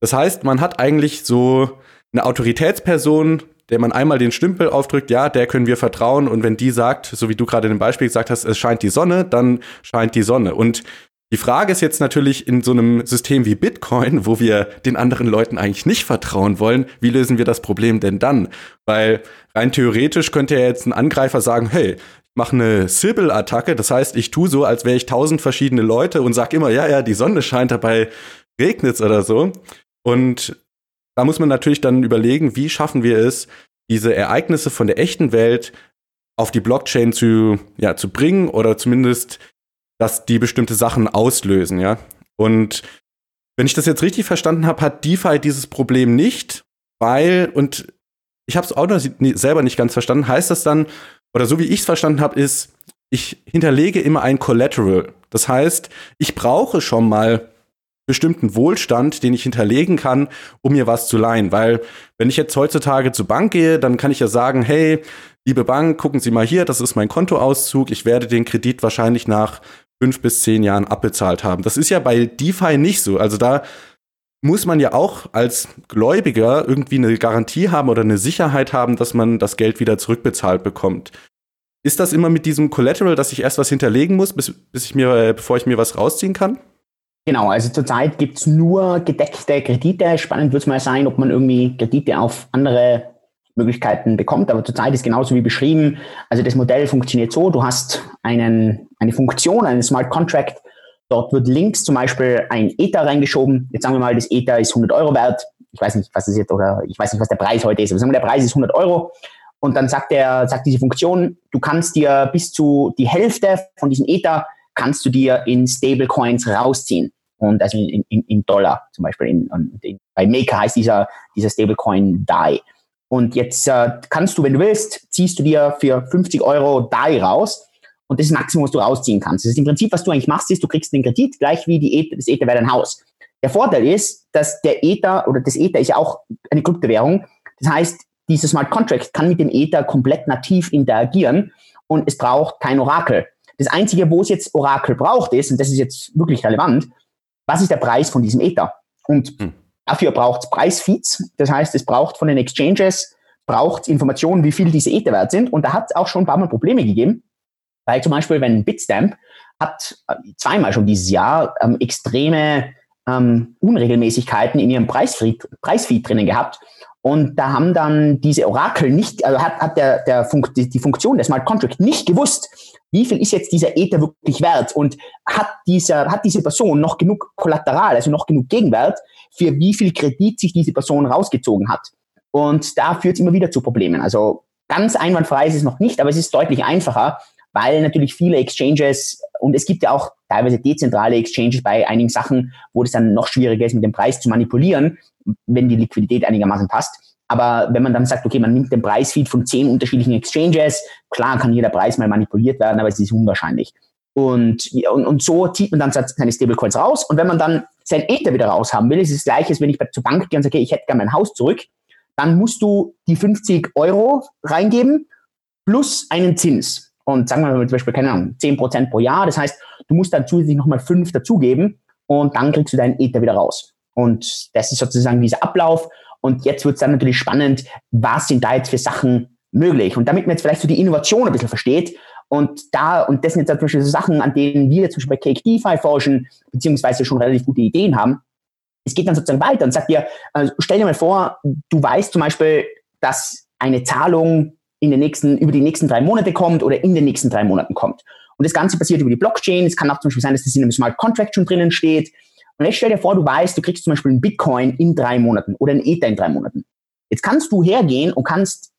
Das heißt, man hat eigentlich so eine Autoritätsperson, der man einmal den Stümpel aufdrückt, ja, der können wir vertrauen und wenn die sagt, so wie du gerade in dem Beispiel gesagt hast, es scheint die Sonne, dann scheint die Sonne. Und die Frage ist jetzt natürlich in so einem System wie Bitcoin, wo wir den anderen Leuten eigentlich nicht vertrauen wollen, wie lösen wir das Problem denn dann? Weil rein theoretisch könnte ja jetzt ein Angreifer sagen, hey, ich mache eine Sybil-Attacke, das heißt, ich tue so, als wäre ich tausend verschiedene Leute und sag immer, ja, ja, die Sonne scheint, dabei regnet's oder so. Und da muss man natürlich dann überlegen, wie schaffen wir es, diese Ereignisse von der echten Welt auf die Blockchain zu, ja, zu bringen oder zumindest dass die bestimmte Sachen auslösen, ja. Und wenn ich das jetzt richtig verstanden habe, hat DeFi dieses Problem nicht, weil, und ich habe es auch noch selber nicht ganz verstanden, heißt das dann, oder so wie ich es verstanden habe, ist, ich hinterlege immer ein Collateral. Das heißt, ich brauche schon mal bestimmten Wohlstand, den ich hinterlegen kann, um mir was zu leihen. Weil wenn ich jetzt heutzutage zur Bank gehe, dann kann ich ja sagen, hey, liebe Bank, gucken Sie mal hier, das ist mein Kontoauszug. Ich werde den Kredit wahrscheinlich nach fünf bis zehn Jahren abbezahlt haben. Das ist ja bei DeFi nicht so. Also da muss man ja auch als Gläubiger irgendwie eine Garantie haben oder eine Sicherheit haben, dass man das Geld wieder zurückbezahlt bekommt. Ist das immer mit diesem Collateral, dass ich erst was hinterlegen muss, bis, bis ich mir, äh, bevor ich mir was rausziehen kann? Genau, also zurzeit gibt es nur gedeckte Kredite. Spannend wird es mal sein, ob man irgendwie Kredite auf andere Möglichkeiten bekommt. Aber zurzeit ist genauso wie beschrieben. Also das Modell funktioniert so, du hast einen, eine Funktion, einen Smart Contract. Dort wird links zum Beispiel ein Ether reingeschoben. Jetzt sagen wir mal, das Ether ist 100 Euro wert. Ich weiß nicht, was das jetzt, oder ich weiß nicht, was der Preis heute ist. Aber sagen wir, der Preis ist 100 Euro. Und dann sagt der, sagt diese Funktion, du kannst dir bis zu die Hälfte von diesem Ether kannst du dir in Stablecoins rausziehen. Und also in, in, in Dollar zum Beispiel. In, in, bei Maker heißt dieser, dieser Stablecoin DAI. Und jetzt äh, kannst du, wenn du willst, ziehst du dir für 50 Euro DAI raus. Und das ist das Maximum, was du rausziehen kannst. Das ist im Prinzip, was du eigentlich machst, ist, du kriegst den Kredit gleich wie die Ether, das Ether wäre dein Haus. Der Vorteil ist, dass der Ether oder das Ether ist ja auch eine Kryptowährung. Das heißt, dieses Smart Contract kann mit dem Ether komplett nativ interagieren und es braucht kein Orakel. Das Einzige, wo es jetzt Orakel braucht, ist, und das ist jetzt wirklich relevant, was ist der Preis von diesem Ether? Und hm. Dafür braucht es Preisfeeds. Das heißt, es braucht von den Exchanges, braucht Informationen, wie viel diese Ether wert sind. Und da hat es auch schon ein paar Mal Probleme gegeben. Weil zum Beispiel, wenn Bitstamp hat äh, zweimal schon dieses Jahr ähm, extreme ähm, Unregelmäßigkeiten in ihrem Preisfeed, Preisfeed drinnen gehabt. Und da haben dann diese Orakel nicht, also hat, hat der, der Funk, die, die Funktion des Smart Contract nicht gewusst, wie viel ist jetzt dieser Ether wirklich wert und hat, dieser, hat diese Person noch genug Kollateral, also noch genug Gegenwert, für wie viel Kredit sich diese Person rausgezogen hat. Und da führt es immer wieder zu Problemen. Also ganz einwandfrei ist es noch nicht, aber es ist deutlich einfacher, weil natürlich viele Exchanges und es gibt ja auch teilweise dezentrale Exchanges bei einigen Sachen, wo das dann noch schwieriger ist, mit dem Preis zu manipulieren, wenn die Liquidität einigermaßen passt. Aber wenn man dann sagt, okay, man nimmt den Preisfeed von zehn unterschiedlichen Exchanges, klar kann jeder Preis mal manipuliert werden, aber es ist unwahrscheinlich. Und, und, und so zieht man dann seine Stablecoins raus. Und wenn man dann sein Ether wieder raus haben will, ist es das gleiche, als wenn ich zur Bank gehe und sage, okay, ich hätte gerne mein Haus zurück, dann musst du die 50 Euro reingeben plus einen Zins. Und sagen wir mal zum Beispiel, keine Ahnung, 10% pro Jahr. Das heißt, du musst dann zusätzlich nochmal 5 dazugeben und dann kriegst du deinen Ether wieder raus. Und das ist sozusagen dieser Ablauf. Und jetzt wird es dann natürlich spannend, was sind da jetzt für Sachen möglich? Und damit man jetzt vielleicht so die Innovation ein bisschen versteht, und da, und das sind jetzt zum Beispiel so Sachen, an denen wir zum Beispiel bei Cake DeFi forschen, beziehungsweise schon relativ gute Ideen haben. Es geht dann sozusagen weiter und sagt dir, also stell dir mal vor, du weißt zum Beispiel, dass eine Zahlung in den nächsten, über die nächsten drei Monate kommt oder in den nächsten drei Monaten kommt. Und das Ganze passiert über die Blockchain. Es kann auch zum Beispiel sein, dass das in einem Smart Contract schon drinnen steht. Und jetzt stell dir vor, du weißt, du kriegst zum Beispiel einen Bitcoin in drei Monaten oder einen Ether in drei Monaten. Jetzt kannst du hergehen und kannst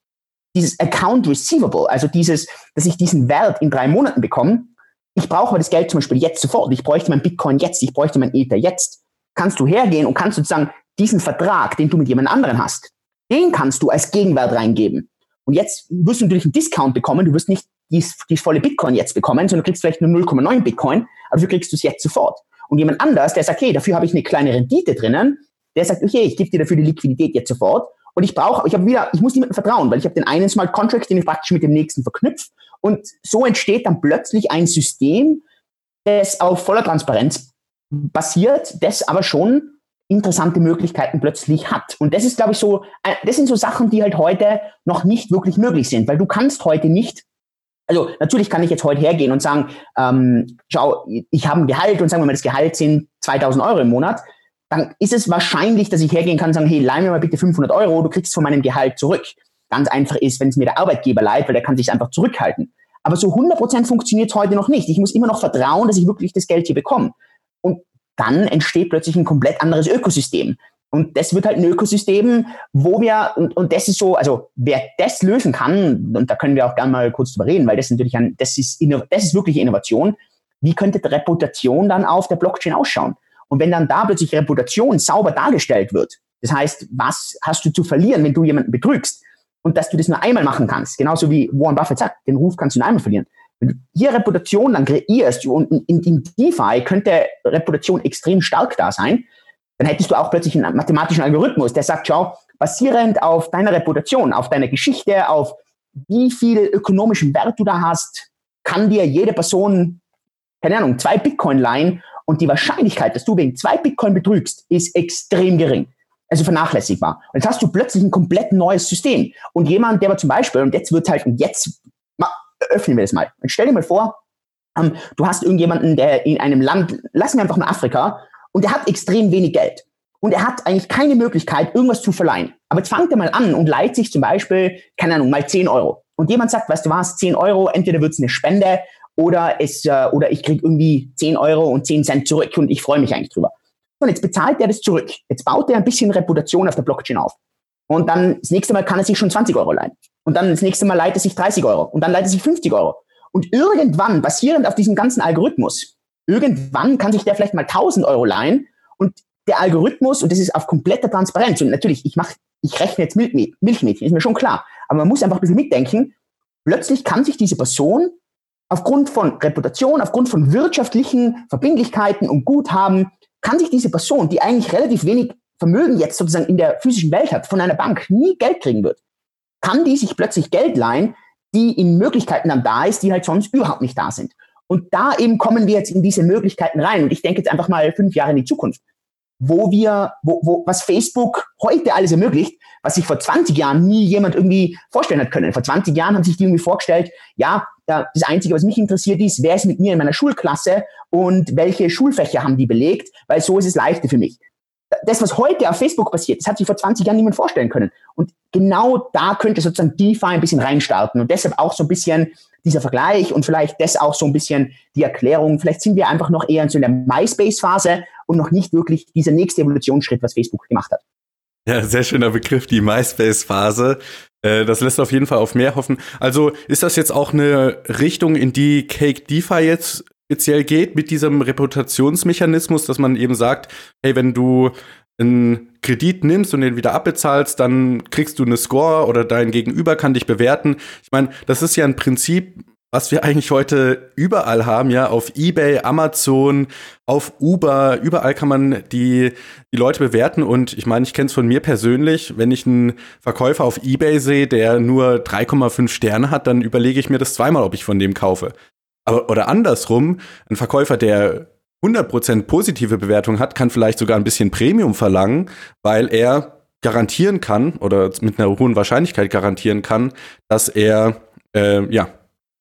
dieses Account Receivable, also dieses, dass ich diesen Wert in drei Monaten bekomme, ich brauche aber das Geld zum Beispiel jetzt sofort, ich bräuchte mein Bitcoin jetzt, ich bräuchte mein Ether jetzt, kannst du hergehen und kannst sozusagen diesen Vertrag, den du mit jemand anderen hast, den kannst du als Gegenwert reingeben. Und jetzt wirst du natürlich einen Discount bekommen, du wirst nicht dies, dies volle Bitcoin jetzt bekommen, sondern du kriegst vielleicht nur 0,9 Bitcoin, aber du kriegst es jetzt sofort. Und jemand anders, der sagt, okay, dafür habe ich eine kleine Rendite drinnen, der sagt, okay, ich gebe dir dafür die Liquidität jetzt sofort und ich brauche, ich habe wieder, ich muss niemandem vertrauen, weil ich habe den einen Smart Contract, den ich praktisch mit dem nächsten verknüpfe. Und so entsteht dann plötzlich ein System, das auf voller Transparenz basiert, das aber schon interessante Möglichkeiten plötzlich hat. Und das ist, glaube ich, so, äh, das sind so Sachen, die halt heute noch nicht wirklich möglich sind, weil du kannst heute nicht also natürlich kann ich jetzt heute hergehen und sagen, ähm, schau, ich habe ein Gehalt und sagen wir mal, das Gehalt sind 2000 Euro im Monat dann ist es wahrscheinlich, dass ich hergehen kann und sagen, hey, leih mir mal bitte 500 Euro, du kriegst von meinem Gehalt zurück. Ganz einfach ist, wenn es mir der Arbeitgeber leiht, weil der kann sich einfach zurückhalten. Aber so 100% funktioniert heute noch nicht. Ich muss immer noch vertrauen, dass ich wirklich das Geld hier bekomme. Dann entsteht plötzlich ein komplett anderes Ökosystem. Und das wird halt ein Ökosystem, wo wir, und, und das ist so, also wer das lösen kann, und da können wir auch gerne mal kurz drüber reden, weil das ist natürlich ein, das ist, das ist wirklich Innovation. Wie könnte die Reputation dann auf der Blockchain ausschauen? Und wenn dann da plötzlich Reputation sauber dargestellt wird, das heißt, was hast du zu verlieren, wenn du jemanden betrügst? Und dass du das nur einmal machen kannst, genauso wie Warren Buffett sagt, den Ruf kannst du nur einmal verlieren. Wenn du hier Reputation dann kreierst und in, in DeFi könnte Reputation extrem stark da sein, dann hättest du auch plötzlich einen mathematischen Algorithmus, der sagt, schau, basierend auf deiner Reputation, auf deiner Geschichte, auf wie viel ökonomischen Wert du da hast, kann dir jede Person, keine Ahnung, zwei Bitcoin leihen und die Wahrscheinlichkeit, dass du wegen zwei Bitcoin betrügst, ist extrem gering. Also vernachlässigbar. Und jetzt hast du plötzlich ein komplett neues System. Und jemand, der aber zum Beispiel, und jetzt wird halt, und jetzt öffnen wir das mal. Und stell dir mal vor, ähm, du hast irgendjemanden, der in einem Land, lassen wir einfach mal Afrika, und der hat extrem wenig Geld. Und er hat eigentlich keine Möglichkeit, irgendwas zu verleihen. Aber jetzt fangt er mal an und leiht sich zum Beispiel, keine Ahnung, mal 10 Euro. Und jemand sagt, weißt du was, 10 Euro, entweder wird es eine Spende oder es äh, oder ich krieg irgendwie 10 Euro und 10 Cent zurück und ich freue mich eigentlich drüber. Und jetzt bezahlt er das zurück. Jetzt baut er ein bisschen Reputation auf der Blockchain auf. Und dann das nächste Mal kann er sich schon 20 Euro leihen. Und dann das nächste Mal leiht er sich 30 Euro. Und dann leiht er sich 50 Euro. Und irgendwann, basierend auf diesem ganzen Algorithmus, irgendwann kann sich der vielleicht mal 1000 Euro leihen. Und der Algorithmus, und das ist auf kompletter Transparenz. Und natürlich, ich mache, ich rechne jetzt Milchmädchen, ist mir schon klar. Aber man muss einfach ein bisschen mitdenken. Plötzlich kann sich diese Person aufgrund von Reputation, aufgrund von wirtschaftlichen Verbindlichkeiten und Guthaben, kann sich diese Person, die eigentlich relativ wenig Vermögen jetzt sozusagen in der physischen Welt hat, von einer Bank nie Geld kriegen wird, kann die sich plötzlich Geld leihen, die in Möglichkeiten dann da ist, die halt sonst überhaupt nicht da sind. Und da eben kommen wir jetzt in diese Möglichkeiten rein. Und ich denke jetzt einfach mal fünf Jahre in die Zukunft, wo wir, wo, wo, was Facebook heute alles ermöglicht, was sich vor 20 Jahren nie jemand irgendwie vorstellen hat können. Vor 20 Jahren haben sich die irgendwie vorgestellt, ja, das Einzige, was mich interessiert ist, wer ist mit mir in meiner Schulklasse und welche Schulfächer haben die belegt, weil so ist es leichter für mich. Das, was heute auf Facebook passiert, das hat sich vor 20 Jahren niemand vorstellen können. Und genau da könnte sozusagen DeFi ein bisschen reinstarten und deshalb auch so ein bisschen dieser Vergleich und vielleicht das auch so ein bisschen die Erklärung. Vielleicht sind wir einfach noch eher in so einer MySpace-Phase und noch nicht wirklich dieser nächste Evolutionsschritt, was Facebook gemacht hat. Ja, sehr schöner Begriff, die MySpace-Phase. Äh, das lässt auf jeden Fall auf mehr hoffen. Also ist das jetzt auch eine Richtung, in die Cake DeFi jetzt speziell geht, mit diesem Reputationsmechanismus, dass man eben sagt, hey, wenn du einen Kredit nimmst und den wieder abbezahlst, dann kriegst du eine Score oder dein Gegenüber kann dich bewerten. Ich meine, das ist ja ein Prinzip, was wir eigentlich heute überall haben, ja, auf eBay, Amazon, auf Uber, überall kann man die, die Leute bewerten und ich meine, ich kenne es von mir persönlich, wenn ich einen Verkäufer auf eBay sehe, der nur 3,5 Sterne hat, dann überlege ich mir das zweimal, ob ich von dem kaufe. Aber, oder andersrum, ein Verkäufer, der 100% positive Bewertung hat, kann vielleicht sogar ein bisschen Premium verlangen, weil er garantieren kann oder mit einer hohen Wahrscheinlichkeit garantieren kann, dass er äh, ja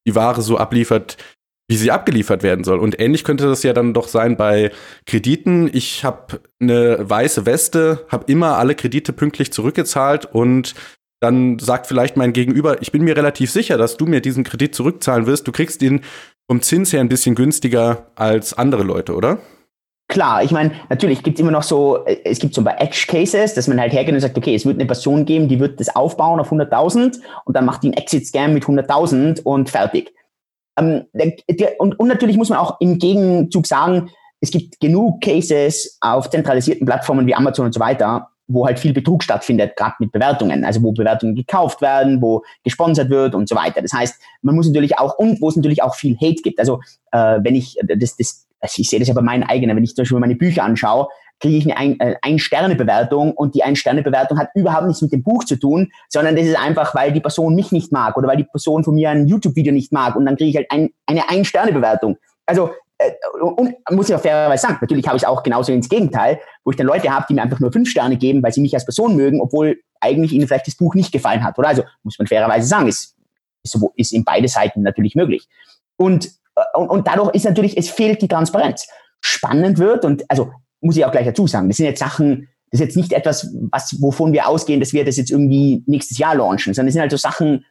die Ware so abliefert, wie sie abgeliefert werden soll. Und ähnlich könnte das ja dann doch sein bei Krediten. Ich habe eine weiße Weste, habe immer alle Kredite pünktlich zurückgezahlt und dann sagt vielleicht mein Gegenüber, ich bin mir relativ sicher, dass du mir diesen Kredit zurückzahlen wirst. Du kriegst ihn vom Zins her ein bisschen günstiger als andere Leute, oder? Klar, ich meine, natürlich gibt es immer noch so, äh, es gibt so bei Edge Cases, dass man halt hergeht und sagt, okay, es wird eine Person geben, die wird das aufbauen auf 100.000 und dann macht die einen Exit-Scam mit 100.000 und fertig. Ähm, der, und, und natürlich muss man auch im Gegenzug sagen, es gibt genug Cases auf zentralisierten Plattformen wie Amazon und so weiter, wo halt viel Betrug stattfindet, gerade mit Bewertungen, also wo Bewertungen gekauft werden, wo gesponsert wird und so weiter. Das heißt, man muss natürlich auch, und wo es natürlich auch viel Hate gibt. Also äh, wenn ich, das, das, also ich sehe das ja bei meinen eigenen, wenn ich zum Beispiel meine Bücher anschaue, kriege ich eine ein, äh, Ein-Sterne-Bewertung und die Ein-Sterne-Bewertung hat überhaupt nichts mit dem Buch zu tun, sondern das ist einfach, weil die Person mich nicht mag oder weil die Person von mir ein YouTube-Video nicht mag und dann kriege ich halt ein, eine Ein-Sterne-Bewertung. Also äh, und muss ich auch fairerweise sagen, natürlich habe ich es auch genauso ins Gegenteil, wo ich dann Leute habe, die mir einfach nur fünf Sterne geben, weil sie mich als Person mögen, obwohl eigentlich ihnen vielleicht das Buch nicht gefallen hat. Oder also muss man fairerweise sagen, ist, ist, ist in beide Seiten natürlich möglich. Und, äh, und, und dadurch ist natürlich, es fehlt die Transparenz. Spannend wird und also muss ich auch gleich dazu sagen, das sind jetzt Sachen, das ist jetzt nicht etwas, was, wovon wir ausgehen, dass wir das jetzt irgendwie nächstes Jahr launchen, sondern es sind halt so Sachen,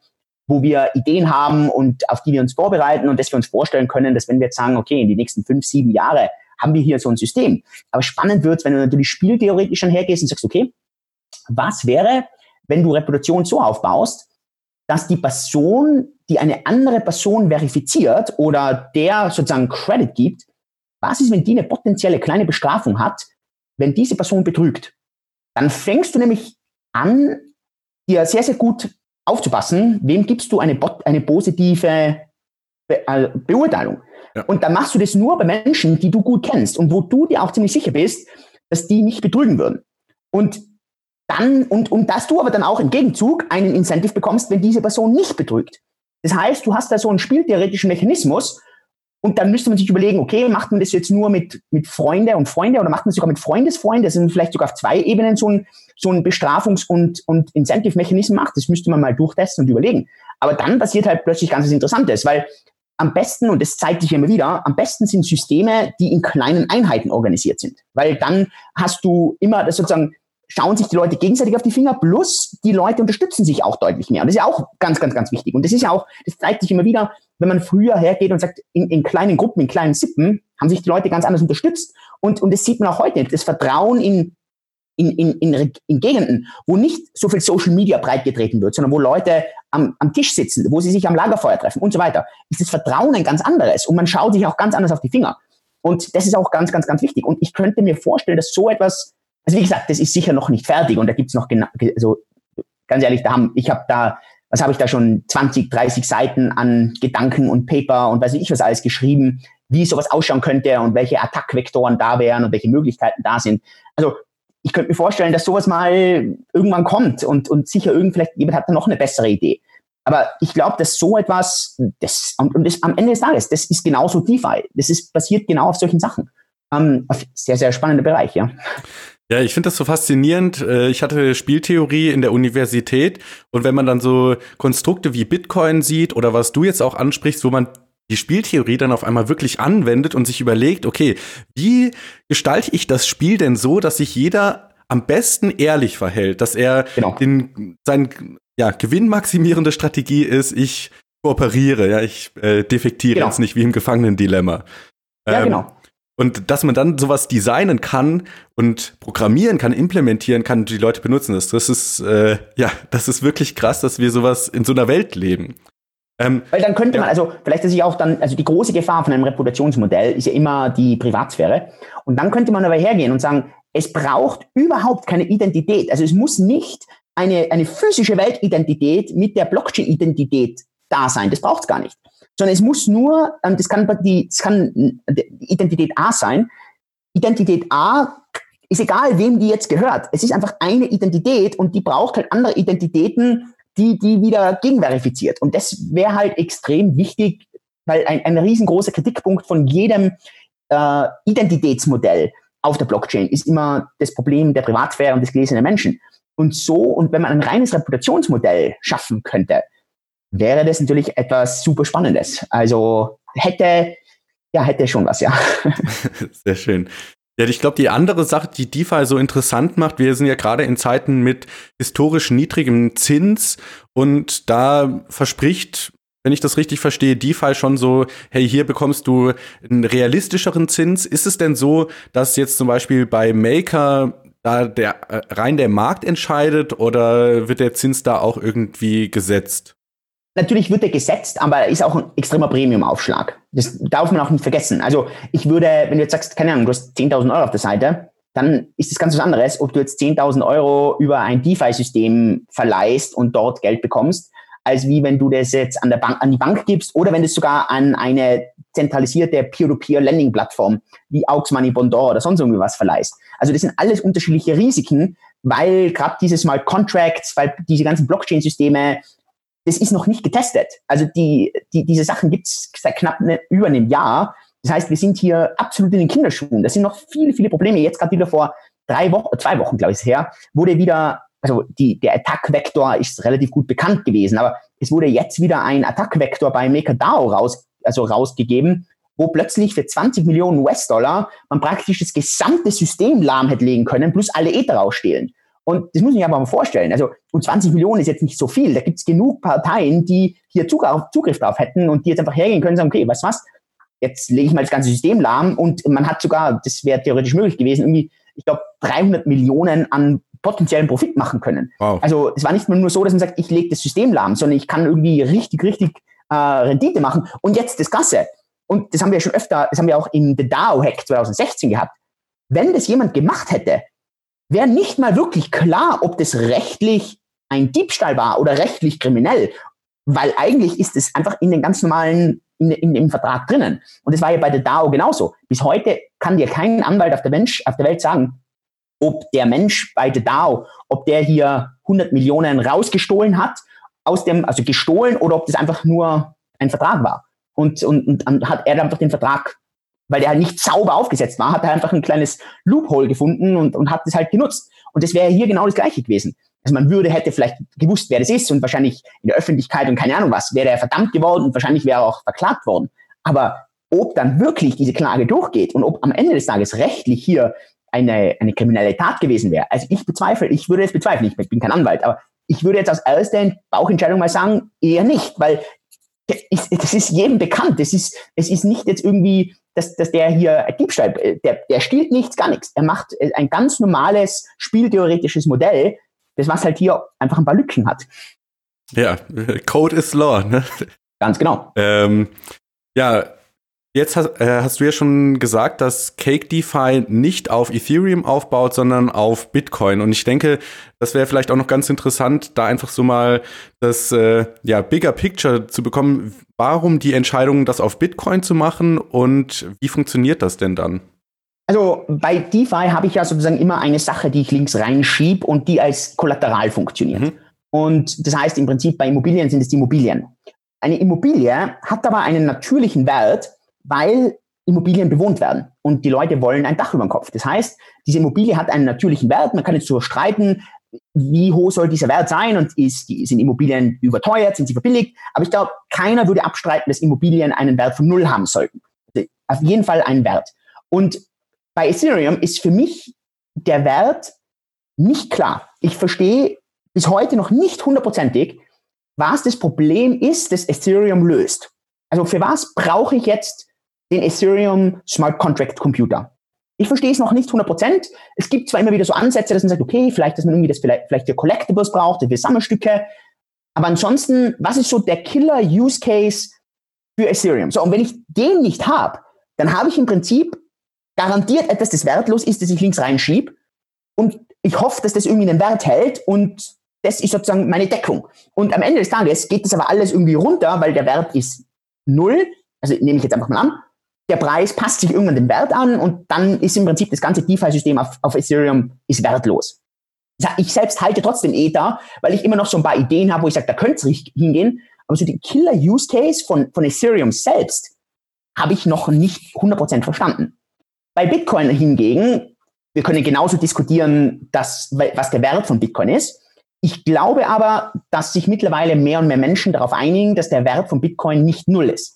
wo wir Ideen haben und auf die wir uns vorbereiten und dass wir uns vorstellen können, dass wenn wir jetzt sagen, okay, in die nächsten fünf, sieben Jahre haben wir hier so ein System. Aber spannend wird wenn du natürlich spieltheoretisch schon hergehst und sagst, okay, was wäre, wenn du Reputation so aufbaust, dass die Person, die eine andere Person verifiziert oder der sozusagen Credit gibt, was ist, wenn die eine potenzielle kleine Bestrafung hat, wenn diese Person betrügt? Dann fängst du nämlich an, dir sehr, sehr gut aufzupassen, wem gibst du eine, eine positive Be äh, Beurteilung. Ja. Und dann machst du das nur bei Menschen, die du gut kennst und wo du dir auch ziemlich sicher bist, dass die nicht betrügen würden. Und dann, und, und dass du aber dann auch im Gegenzug einen Incentive bekommst, wenn diese Person nicht betrügt. Das heißt, du hast da so einen spieltheoretischen Mechanismus, und dann müsste man sich überlegen, okay, macht man das jetzt nur mit, mit Freunde und Freunde oder macht man es sogar mit Freundesfreunde, das sind vielleicht sogar auf zwei Ebenen so ein, so ein Bestrafungs- und, und Incentive-Mechanismus macht. Das müsste man mal durchtesten und überlegen. Aber dann passiert halt plötzlich ganz was Interessantes, weil am besten, und das zeigt sich immer wieder, am besten sind Systeme, die in kleinen Einheiten organisiert sind. Weil dann hast du immer das sozusagen, schauen sich die Leute gegenseitig auf die Finger, plus die Leute unterstützen sich auch deutlich mehr. Und das ist ja auch ganz, ganz, ganz wichtig. Und das ist ja auch, das zeigt sich immer wieder, wenn man früher hergeht und sagt, in, in kleinen Gruppen, in kleinen Sippen, haben sich die Leute ganz anders unterstützt. Und, und das sieht man auch heute. Das Vertrauen in, in, in, in, in Gegenden, wo nicht so viel Social Media breitgetreten wird, sondern wo Leute am, am Tisch sitzen, wo sie sich am Lagerfeuer treffen und so weiter, ist das Vertrauen ein ganz anderes. Und man schaut sich auch ganz anders auf die Finger. Und das ist auch ganz, ganz, ganz wichtig. Und ich könnte mir vorstellen, dass so etwas, also wie gesagt, das ist sicher noch nicht fertig und da gibt's noch genau, also ganz ehrlich, da haben, ich habe da was habe ich da schon 20, 30 Seiten an Gedanken und Paper und weiß ich was alles geschrieben, wie sowas ausschauen könnte und welche Attackvektoren da wären und welche Möglichkeiten da sind. Also ich könnte mir vorstellen, dass sowas mal irgendwann kommt und, und sicher irgend vielleicht jemand hat da noch eine bessere Idee. Aber ich glaube, dass so etwas, das, und, und das, am Ende des Tages, das ist genauso DeFi. Das ist basiert genau auf solchen Sachen. Ähm, sehr, sehr spannender Bereich, ja. Ja, ich finde das so faszinierend. Äh, ich hatte Spieltheorie in der Universität und wenn man dann so Konstrukte wie Bitcoin sieht oder was du jetzt auch ansprichst, wo man die Spieltheorie dann auf einmal wirklich anwendet und sich überlegt, okay, wie gestalte ich das Spiel denn so, dass sich jeder am besten ehrlich verhält, dass er genau. den, sein ja, gewinnmaximierende Strategie ist, ich kooperiere, ja, ich äh, defektiere genau. jetzt nicht wie im Gefangenendilemma. Ja, ähm, genau. Und dass man dann sowas designen kann und programmieren kann, implementieren kann, die Leute benutzen das. Das ist, äh, ja, das ist wirklich krass, dass wir sowas in so einer Welt leben. Ähm, Weil dann könnte ja. man, also vielleicht ist sich auch dann, also die große Gefahr von einem Reputationsmodell ist ja immer die Privatsphäre. Und dann könnte man aber hergehen und sagen, es braucht überhaupt keine Identität. Also es muss nicht eine, eine physische Weltidentität mit der Blockchain-Identität da sein. Das braucht es gar nicht. Sondern es muss nur, ähm, das kann die, das kann Identität A sein. Identität A ist egal, wem die jetzt gehört. Es ist einfach eine Identität und die braucht halt andere Identitäten, die die wieder gegenverifiziert. Und das wäre halt extrem wichtig, weil ein, ein riesengroßer Kritikpunkt von jedem äh, Identitätsmodell auf der Blockchain ist immer das Problem der Privatsphäre und des gelesenen Menschen. Und so, und wenn man ein reines Reputationsmodell schaffen könnte, wäre das natürlich etwas super Spannendes. Also hätte, ja, hätte schon was, ja. Sehr schön. Ja, ich glaube, die andere Sache, die DeFi so interessant macht, wir sind ja gerade in Zeiten mit historisch niedrigem Zins und da verspricht, wenn ich das richtig verstehe, DeFi schon so, hey, hier bekommst du einen realistischeren Zins. Ist es denn so, dass jetzt zum Beispiel bei Maker da der äh, rein der Markt entscheidet oder wird der Zins da auch irgendwie gesetzt? Natürlich wird er gesetzt, aber er ist auch ein extremer Premium-Aufschlag. Das darf man auch nicht vergessen. Also ich würde, wenn du jetzt sagst, keine Ahnung, du hast 10.000 Euro auf der Seite, dann ist das ganz was anderes, ob du jetzt 10.000 Euro über ein DeFi-System verleihst und dort Geld bekommst, als wie wenn du das jetzt an, der Bank, an die Bank gibst oder wenn du es sogar an eine zentralisierte Peer-to-Peer-Lending-Plattform wie Aux Money Bondor oder sonst irgendwie was verleihst. Also das sind alles unterschiedliche Risiken, weil gerade diese Smart Contracts, weil diese ganzen Blockchain-Systeme das ist noch nicht getestet. Also die, die, diese Sachen gibt es seit knapp ne, über einem Jahr. Das heißt, wir sind hier absolut in den Kinderschuhen. Das sind noch viele, viele Probleme. Jetzt gerade wieder vor drei Wochen, zwei Wochen, glaube ich, her, wurde wieder, also die, der Attack-Vektor ist relativ gut bekannt gewesen, aber es wurde jetzt wieder ein Attack-Vektor bei MakerDAO raus, also rausgegeben, wo plötzlich für 20 Millionen US-Dollar man praktisch das gesamte System lahm hätte legen können, plus alle Ether rausstehlen. Und das muss ich mir aber mal vorstellen. Also, und 20 Millionen ist jetzt nicht so viel. Da gibt es genug Parteien, die hier Zugriff, Zugriff drauf hätten und die jetzt einfach hergehen können und sagen, okay, weißt du was, jetzt lege ich mal das ganze System lahm und man hat sogar, das wäre theoretisch möglich gewesen, irgendwie, ich glaube, 300 Millionen an potenziellen Profit machen können. Wow. Also es war nicht nur so, dass man sagt, ich lege das System lahm, sondern ich kann irgendwie richtig, richtig äh, Rendite machen. Und jetzt das Gasse. Und das haben wir ja schon öfter, das haben wir auch in The DAO Hack 2016 gehabt. Wenn das jemand gemacht hätte, wäre nicht mal wirklich klar, ob das rechtlich ein Diebstahl war oder rechtlich kriminell, weil eigentlich ist es einfach in den ganz normalen, in, in dem Vertrag drinnen. Und das war ja bei der DAO genauso. Bis heute kann dir kein Anwalt auf der, Mensch, auf der Welt sagen, ob der Mensch bei der DAO, ob der hier 100 Millionen rausgestohlen hat, aus dem, also gestohlen, oder ob das einfach nur ein Vertrag war. Und, und, und hat er einfach den Vertrag weil der halt nicht sauber aufgesetzt war, hat er einfach ein kleines Loophole gefunden und, und hat das halt genutzt. Und das wäre hier genau das Gleiche gewesen. Also man würde, hätte vielleicht gewusst, wer das ist und wahrscheinlich in der Öffentlichkeit und keine Ahnung was, wäre er verdammt geworden und wahrscheinlich wäre er auch verklagt worden. Aber ob dann wirklich diese Klage durchgeht und ob am Ende des Tages rechtlich hier eine, eine kriminelle Tat gewesen wäre, also ich bezweifle, ich würde es bezweifeln, ich bin kein Anwalt, aber ich würde jetzt aus erster Bauchentscheidung mal sagen, eher nicht, weil das ist jedem bekannt. Das ist, es ist nicht jetzt irgendwie dass, dass der hier Diebstahl, äh, der, der stiehlt nichts, gar nichts. Er macht äh, ein ganz normales spieltheoretisches Modell, das was halt hier einfach ein paar Lücken hat. Ja, Code is Law, ne? Ganz genau. Ähm, ja, Jetzt hast, äh, hast, du ja schon gesagt, dass Cake DeFi nicht auf Ethereum aufbaut, sondern auf Bitcoin. Und ich denke, das wäre vielleicht auch noch ganz interessant, da einfach so mal das äh, ja, Bigger Picture zu bekommen. Warum die Entscheidung, das auf Bitcoin zu machen und wie funktioniert das denn dann? Also bei DeFi habe ich ja sozusagen immer eine Sache, die ich links reinschiebe und die als Kollateral funktioniert. Mhm. Und das heißt im Prinzip bei Immobilien sind es die Immobilien. Eine Immobilie hat aber einen natürlichen Wert, weil Immobilien bewohnt werden und die Leute wollen ein Dach über dem Kopf. Das heißt, diese Immobilie hat einen natürlichen Wert. Man kann jetzt so streiten, wie hoch soll dieser Wert sein und ist, sind Immobilien überteuert, sind sie verbilligt. Aber ich glaube, keiner würde abstreiten, dass Immobilien einen Wert von null haben sollten. Also auf jeden Fall einen Wert. Und bei Ethereum ist für mich der Wert nicht klar. Ich verstehe bis heute noch nicht hundertprozentig, was das Problem ist, das Ethereum löst. Also für was brauche ich jetzt den Ethereum Smart Contract Computer. Ich verstehe es noch nicht 100%. Es gibt zwar immer wieder so Ansätze, dass man sagt, okay, vielleicht, dass man irgendwie das vielleicht, vielleicht für Collectibles braucht, für Sammelstücke. Aber ansonsten, was ist so der Killer-Use-Case für Ethereum? So, und wenn ich den nicht habe, dann habe ich im Prinzip garantiert etwas, das wertlos ist, das ich links reinschiebe. Und ich hoffe, dass das irgendwie einen Wert hält und das ist sozusagen meine Deckung. Und am Ende des Tages geht das aber alles irgendwie runter, weil der Wert ist null, also nehme ich jetzt einfach mal an, der Preis passt sich irgendwann dem Wert an und dann ist im Prinzip das ganze DeFi-System auf, auf Ethereum ist wertlos. Ich selbst halte trotzdem Ether, weil ich immer noch so ein paar Ideen habe, wo ich sage, da könnte es hingehen. Aber so den Killer-Use-Case von, von Ethereum selbst habe ich noch nicht 100% verstanden. Bei Bitcoin hingegen, wir können genauso diskutieren, dass, was der Wert von Bitcoin ist. Ich glaube aber, dass sich mittlerweile mehr und mehr Menschen darauf einigen, dass der Wert von Bitcoin nicht null ist.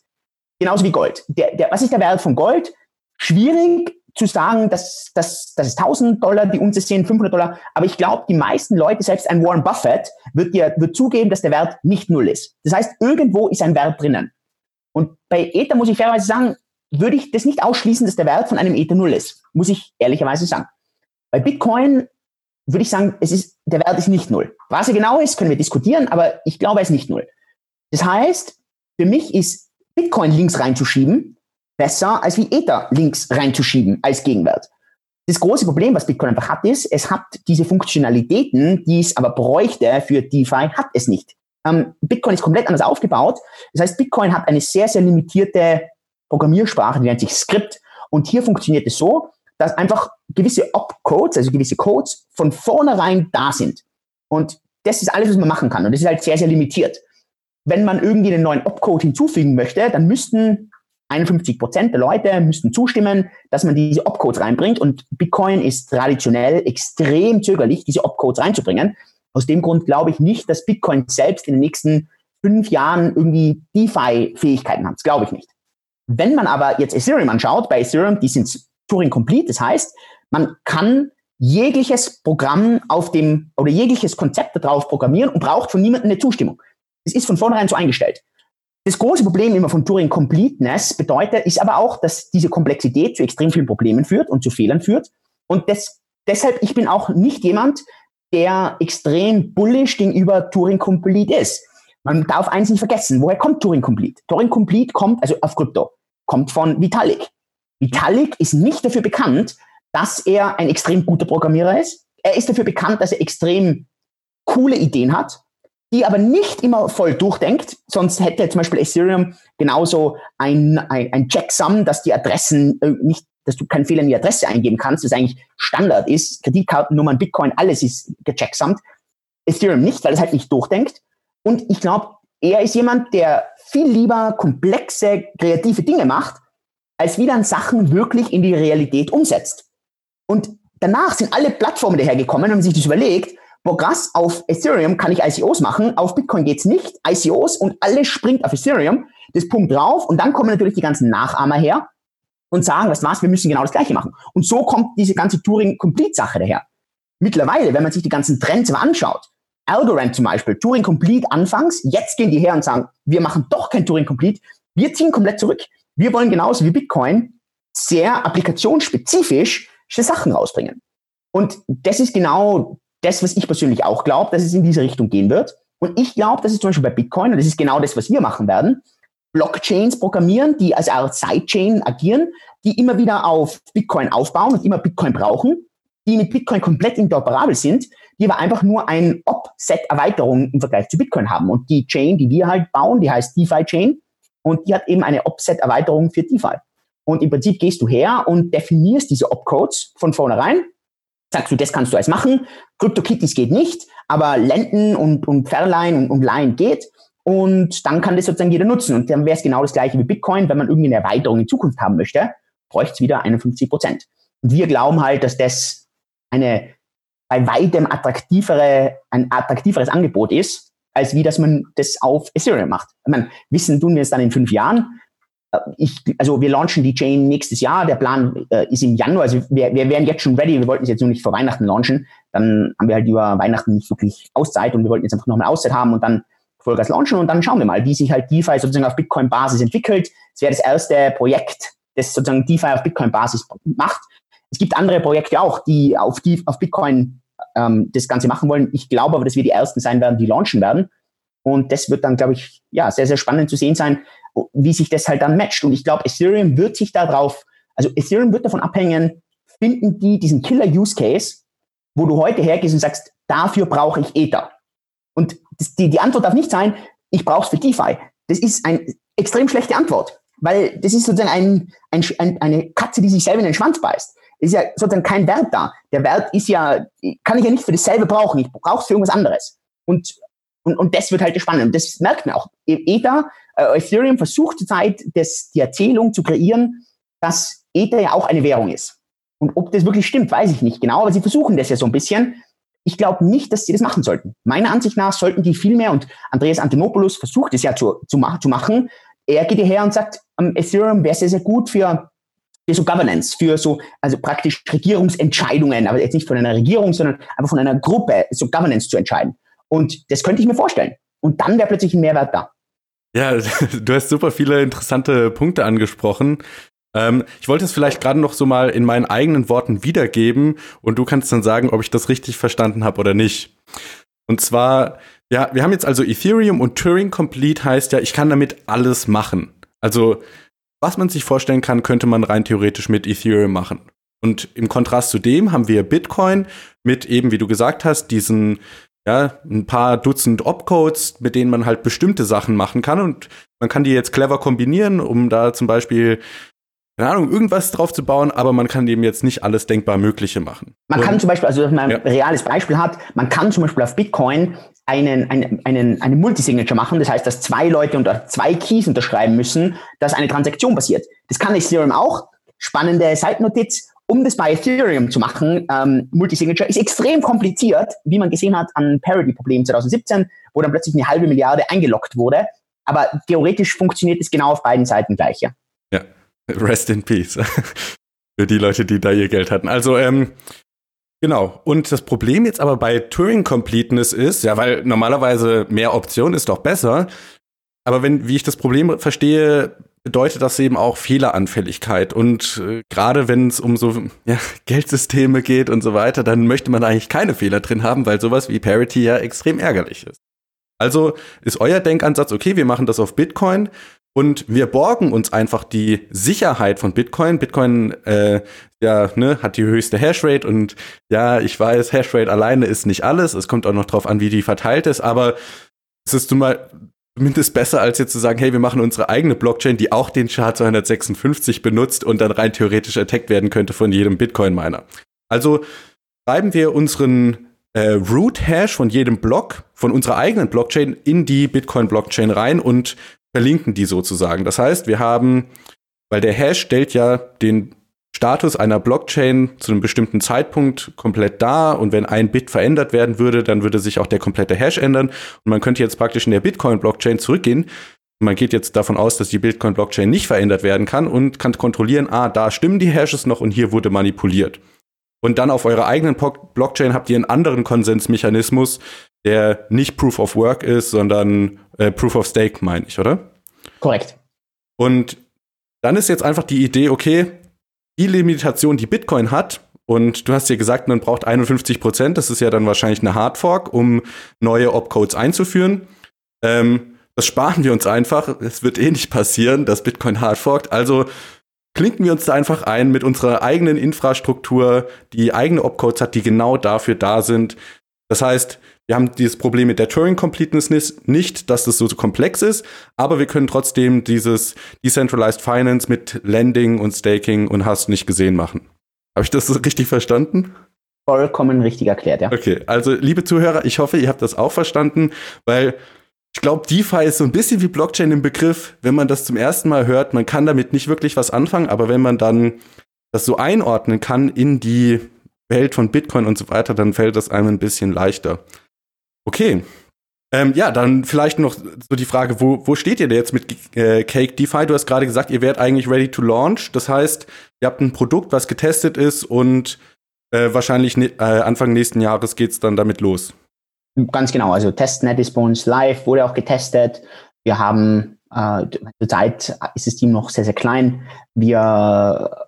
Genauso wie Gold. Der, der, was ist der Wert von Gold? Schwierig zu sagen, dass, dass, dass es 1000 Dollar die Unze sind, 500 Dollar. Aber ich glaube, die meisten Leute, selbst ein Warren Buffett, wird dir wird zugeben, dass der Wert nicht null ist. Das heißt, irgendwo ist ein Wert drinnen. Und bei Ether muss ich fairerweise sagen, würde ich das nicht ausschließen, dass der Wert von einem Ether null ist. Muss ich ehrlicherweise sagen. Bei Bitcoin würde ich sagen, es ist, der Wert ist nicht null. Was er genau ist, können wir diskutieren, aber ich glaube, er ist nicht null. Das heißt, für mich ist Bitcoin links reinzuschieben besser, als wie Ether links reinzuschieben als Gegenwert. Das große Problem, was Bitcoin einfach hat, ist, es hat diese Funktionalitäten, die es aber bräuchte für DeFi, hat es nicht. Ähm, Bitcoin ist komplett anders aufgebaut. Das heißt, Bitcoin hat eine sehr, sehr limitierte Programmiersprache, die nennt sich Script. Und hier funktioniert es so, dass einfach gewisse Opcodes, also gewisse Codes, von vornherein da sind. Und das ist alles, was man machen kann. Und das ist halt sehr, sehr limitiert. Wenn man irgendwie einen neuen Opcode hinzufügen möchte, dann müssten 51 Prozent der Leute müssten zustimmen, dass man diese Opcodes reinbringt. Und Bitcoin ist traditionell extrem zögerlich, diese Opcodes reinzubringen. Aus dem Grund glaube ich nicht, dass Bitcoin selbst in den nächsten fünf Jahren irgendwie DeFi-Fähigkeiten hat. Das glaube ich nicht. Wenn man aber jetzt Ethereum anschaut, bei Ethereum, die sind Turing Complete. Das heißt, man kann jegliches Programm auf dem oder jegliches Konzept darauf programmieren und braucht von niemandem eine Zustimmung. Es ist von vornherein so eingestellt. Das große Problem immer von Turing Completeness bedeutet, ist aber auch, dass diese Komplexität zu extrem vielen Problemen führt und zu Fehlern führt. Und das, deshalb, ich bin auch nicht jemand, der extrem bullish gegenüber Turing Complete ist. Man darf eins nicht vergessen. Woher kommt Turing Complete? Turing Complete kommt, also auf Krypto, kommt von Vitalik. Vitalik ist nicht dafür bekannt, dass er ein extrem guter Programmierer ist. Er ist dafür bekannt, dass er extrem coole Ideen hat, die aber nicht immer voll durchdenkt. Sonst hätte zum Beispiel Ethereum genauso ein, ein, ein Checksum, dass die Adressen äh, nicht, dass du keinen Fehler in die Adresse eingeben kannst, das eigentlich Standard ist. Kreditkartennummern, Bitcoin, alles ist gechecksummt. Ethereum nicht, weil es halt nicht durchdenkt. Und ich glaube, er ist jemand, der viel lieber komplexe, kreative Dinge macht, als wie dann Sachen wirklich in die Realität umsetzt. Und danach sind alle Plattformen dahergekommen und haben sich das überlegt, krass, auf Ethereum kann ich ICOs machen, auf Bitcoin geht's nicht, ICOs und alles springt auf Ethereum, das pumpt drauf und dann kommen natürlich die ganzen Nachahmer her und sagen, was was, wir müssen genau das gleiche machen. Und so kommt diese ganze Turing-Complete-Sache daher. Mittlerweile, wenn man sich die ganzen Trends anschaut, Algorand zum Beispiel, Turing Complete anfangs, jetzt gehen die her und sagen, wir machen doch kein Turing Complete, wir ziehen komplett zurück. Wir wollen genauso wie Bitcoin sehr applikationsspezifisch Sachen rausbringen. Und das ist genau das, was ich persönlich auch glaube, dass es in diese Richtung gehen wird. Und ich glaube, dass es zum Beispiel bei Bitcoin, und das ist genau das, was wir machen werden, Blockchains programmieren, die als Art Sidechain agieren, die immer wieder auf Bitcoin aufbauen und immer Bitcoin brauchen, die mit Bitcoin komplett interoperabel sind, die aber einfach nur ein Op-Set-Erweiterung im Vergleich zu Bitcoin haben. Und die Chain, die wir halt bauen, die heißt DeFi-Chain, und die hat eben eine Opset-Erweiterung für DeFi. Und im Prinzip gehst du her und definierst diese Opcodes von vornherein. Sagst du, das kannst du alles machen. CryptoKitties geht nicht, aber Lenden und, und Verleihen und, und Leihen geht. Und dann kann das sozusagen jeder nutzen. Und dann wäre es genau das gleiche wie Bitcoin. Wenn man irgendwie eine Erweiterung in Zukunft haben möchte, bräuchte es wieder 51 Prozent. Und wir glauben halt, dass das eine bei weitem attraktivere, ein attraktiveres Angebot ist, als wie dass man das auf Ethereum macht. Ich meine, wissen tun wir es dann in fünf Jahren. Äh, ich, also wir launchen die Chain nächstes Jahr. Der Plan äh, ist im Januar. Also wir, wir wären jetzt schon ready. Wir wollten es jetzt nur nicht vor Weihnachten launchen. Dann haben wir halt über Weihnachten nicht wirklich Auszeit und wir wollten jetzt einfach nochmal Auszeit haben und dann Vollgas launchen und dann schauen wir mal, wie sich halt DeFi sozusagen auf Bitcoin-Basis entwickelt. Es wäre das erste Projekt, das sozusagen DeFi auf Bitcoin-Basis macht. Es gibt andere Projekte auch, die auf, die, auf Bitcoin ähm, das Ganze machen wollen. Ich glaube aber, dass wir die Ersten sein werden, die launchen werden. Und das wird dann, glaube ich, ja, sehr, sehr spannend zu sehen sein, wie sich das halt dann matcht. Und ich glaube, Ethereum wird sich darauf, also Ethereum wird davon abhängen, finden die diesen Killer-Use-Case, wo du heute hergehst und sagst, dafür brauche ich Ether. Und das, die, die Antwort darf nicht sein, ich brauche es für DeFi. Das ist ein extrem schlechte Antwort, weil das ist sozusagen ein, ein, ein, eine Katze, die sich selber in den Schwanz beißt. Es ist ja sozusagen kein Wert da. Der Wert ist ja, kann ich ja nicht für dasselbe brauchen. Ich brauche es für irgendwas anderes. Und, und, und das wird halt spannend. Und das merkt man auch. Ether, äh, Ethereum versucht zurzeit, die Erzählung zu kreieren, dass Ether ja auch eine Währung ist. Und ob das wirklich stimmt, weiß ich nicht genau, aber sie versuchen das ja so ein bisschen. Ich glaube nicht, dass sie das machen sollten. Meiner Ansicht nach sollten die viel mehr, und Andreas Antonopoulos versucht es ja zu, zu, zu machen, er geht hierher und sagt, um, Ethereum wäre sehr, sehr gut für, für so Governance, für so, also praktisch Regierungsentscheidungen, aber jetzt nicht von einer Regierung, sondern einfach von einer Gruppe, so Governance zu entscheiden. Und das könnte ich mir vorstellen. Und dann wäre plötzlich ein Mehrwert da. Ja, du hast super viele interessante Punkte angesprochen. Ähm, ich wollte es vielleicht gerade noch so mal in meinen eigenen Worten wiedergeben und du kannst dann sagen, ob ich das richtig verstanden habe oder nicht. Und zwar, ja, wir haben jetzt also Ethereum und Turing Complete heißt ja, ich kann damit alles machen. Also, was man sich vorstellen kann, könnte man rein theoretisch mit Ethereum machen. Und im Kontrast zu dem haben wir Bitcoin mit eben, wie du gesagt hast, diesen ja, ein paar Dutzend Opcodes, mit denen man halt bestimmte Sachen machen kann und man kann die jetzt clever kombinieren, um da zum Beispiel keine Ahnung, irgendwas drauf zu bauen, aber man kann dem jetzt nicht alles denkbar Mögliche machen. Man und, kann zum Beispiel, also wenn man ein ja. reales Beispiel hat, man kann zum Beispiel auf Bitcoin einen, einen, einen, eine Multisignature machen, das heißt, dass zwei Leute unter zwei Keys unterschreiben müssen, dass eine Transaktion passiert. Das kann Ethereum auch. Spannende Seitennotiz. Um das bei Ethereum zu machen, ähm, Multisignature ist extrem kompliziert, wie man gesehen hat an Parity-Problem 2017, wo dann plötzlich eine halbe Milliarde eingeloggt wurde. Aber theoretisch funktioniert es genau auf beiden Seiten gleich. Ja. ja. Rest in Peace. Für die Leute, die da ihr Geld hatten. Also, ähm, genau. Und das Problem jetzt aber bei Turing Completeness ist, ja, weil normalerweise mehr Optionen ist doch besser. Aber wenn, wie ich das Problem verstehe, bedeutet das eben auch Fehleranfälligkeit. Und äh, gerade wenn es um so ja, Geldsysteme geht und so weiter, dann möchte man eigentlich keine Fehler drin haben, weil sowas wie Parity ja extrem ärgerlich ist. Also ist euer Denkansatz, okay, wir machen das auf Bitcoin und wir borgen uns einfach die Sicherheit von Bitcoin. Bitcoin äh, ja, ne, hat die höchste Hashrate und ja, ich weiß, Hashrate alleine ist nicht alles. Es kommt auch noch drauf an, wie die verteilt ist, aber es ist zumindest besser, als jetzt zu sagen, hey, wir machen unsere eigene Blockchain, die auch den Chart 256 benutzt und dann rein theoretisch attackt werden könnte von jedem Bitcoin-Miner. Also schreiben wir unseren äh, Root-Hash von jedem Block, von unserer eigenen Blockchain in die Bitcoin-Blockchain rein und verlinken die sozusagen. Das heißt, wir haben, weil der Hash stellt ja den Status einer Blockchain zu einem bestimmten Zeitpunkt komplett da und wenn ein Bit verändert werden würde, dann würde sich auch der komplette Hash ändern und man könnte jetzt praktisch in der Bitcoin-Blockchain zurückgehen. Man geht jetzt davon aus, dass die Bitcoin-Blockchain nicht verändert werden kann und kann kontrollieren, ah, da stimmen die Hashes noch und hier wurde manipuliert. Und dann auf eurer eigenen Blockchain habt ihr einen anderen Konsensmechanismus, der nicht Proof of Work ist, sondern äh, Proof of Stake, meine ich, oder? Korrekt. Und dann ist jetzt einfach die Idee, okay, die Limitation, die Bitcoin hat, und du hast ja gesagt, man braucht 51 Prozent, das ist ja dann wahrscheinlich eine Hardfork, um neue Opcodes einzuführen. Ähm, das sparen wir uns einfach. Es wird eh nicht passieren, dass Bitcoin hardforkt. Also klinken wir uns da einfach ein mit unserer eigenen Infrastruktur, die eigene Opcodes hat, die genau dafür da sind. Das heißt, wir haben dieses Problem mit der Turing Completeness nicht, dass das so komplex ist, aber wir können trotzdem dieses Decentralized Finance mit Lending und Staking und hast nicht gesehen machen. Habe ich das richtig verstanden? Vollkommen richtig erklärt, ja. Okay, also liebe Zuhörer, ich hoffe, ihr habt das auch verstanden, weil ich glaube, DeFi ist so ein bisschen wie Blockchain im Begriff, wenn man das zum ersten Mal hört, man kann damit nicht wirklich was anfangen, aber wenn man dann das so einordnen kann in die Welt von Bitcoin und so weiter, dann fällt das einem ein bisschen leichter. Okay. Ähm, ja, dann vielleicht noch so die Frage, wo, wo steht ihr denn jetzt mit äh, Cake DeFi? Du hast gerade gesagt, ihr werdet eigentlich ready to launch. Das heißt, ihr habt ein Produkt, was getestet ist und äh, wahrscheinlich ne äh, Anfang nächsten Jahres geht es dann damit los. Ganz genau. Also Testnet ist bei uns live, wurde auch getestet. Wir haben äh, zurzeit ist das Team noch sehr, sehr klein. Wir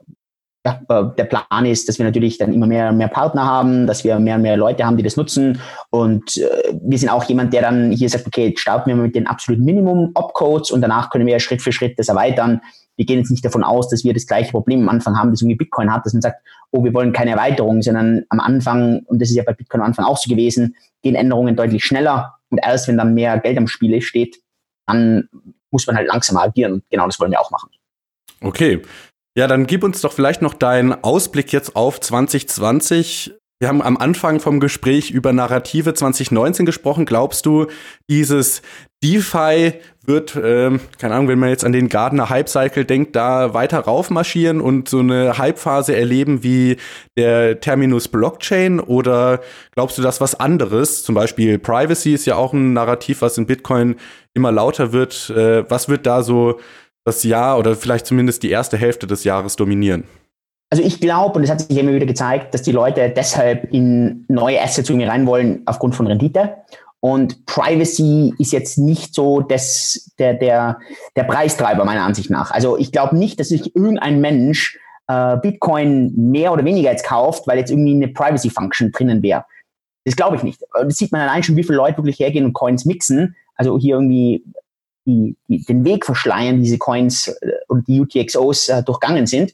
ja, der Plan ist, dass wir natürlich dann immer mehr mehr Partner haben, dass wir mehr und mehr Leute haben, die das nutzen. Und äh, wir sind auch jemand, der dann hier sagt, okay, starten wir mit den absoluten Minimum-Opcodes und danach können wir Schritt für Schritt das erweitern. Wir gehen jetzt nicht davon aus, dass wir das gleiche Problem am Anfang haben, das irgendwie Bitcoin hat, dass man sagt, oh, wir wollen keine Erweiterung, sondern am Anfang, und das ist ja bei Bitcoin am Anfang auch so gewesen, gehen Änderungen deutlich schneller. Und erst wenn dann mehr Geld am Spiel steht, dann muss man halt langsam agieren und genau das wollen wir auch machen. Okay. Ja, dann gib uns doch vielleicht noch deinen Ausblick jetzt auf 2020. Wir haben am Anfang vom Gespräch über Narrative 2019 gesprochen. Glaubst du, dieses DeFi wird, ähm, keine Ahnung, wenn man jetzt an den Gardner Hype Cycle denkt, da weiter raufmarschieren und so eine Hype-Phase erleben wie der Terminus Blockchain? Oder glaubst du, dass was anderes, zum Beispiel Privacy ist ja auch ein Narrativ, was in Bitcoin immer lauter wird. Äh, was wird da so das Jahr oder vielleicht zumindest die erste Hälfte des Jahres dominieren? Also ich glaube, und es hat sich immer wieder gezeigt, dass die Leute deshalb in neue Assets irgendwie rein wollen aufgrund von Rendite. Und Privacy ist jetzt nicht so das, der, der, der Preistreiber meiner Ansicht nach. Also ich glaube nicht, dass sich irgendein Mensch äh, Bitcoin mehr oder weniger jetzt kauft, weil jetzt irgendwie eine Privacy-Function drinnen wäre. Das glaube ich nicht. Das sieht man allein schon, wie viele Leute wirklich hergehen und Coins mixen. Also hier irgendwie die, die, den Weg verschleiern, diese Coins äh, und die UTXOs äh, durchgangen sind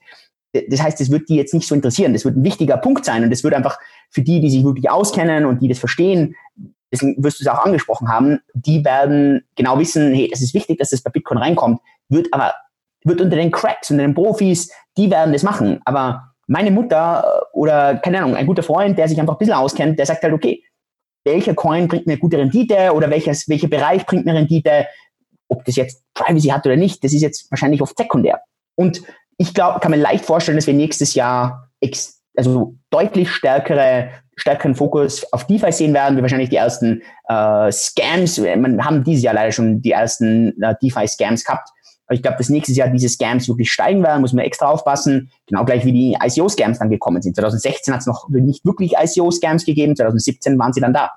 das heißt, es wird die jetzt nicht so interessieren. Das wird ein wichtiger Punkt sein und das wird einfach für die, die sich wirklich auskennen und die das verstehen, deswegen wirst du es auch angesprochen haben, die werden genau wissen, hey, das ist wichtig, dass das bei Bitcoin reinkommt, wird aber, wird unter den Cracks, unter den Profis, die werden das machen. Aber meine Mutter äh, oder, keine Ahnung, ein guter Freund, der sich einfach ein bisschen auskennt, der sagt halt, okay, welcher Coin bringt mir gute Rendite oder welches, welcher Bereich bringt mir Rendite, ob das jetzt Privacy hat oder nicht, das ist jetzt wahrscheinlich oft sekundär. Und ich glaube, kann mir leicht vorstellen, dass wir nächstes Jahr ex also deutlich stärkere, stärkeren Fokus auf DeFi sehen werden, wir wahrscheinlich die ersten äh, Scams, wir haben dieses Jahr leider schon die ersten äh, DeFi-Scams gehabt. Aber ich glaube, dass nächstes Jahr diese Scams wirklich steigen werden, muss man extra aufpassen. Genau gleich wie die ICO-Scams dann gekommen sind. 2016 hat es noch nicht wirklich ICO-Scams gegeben, 2017 waren sie dann da.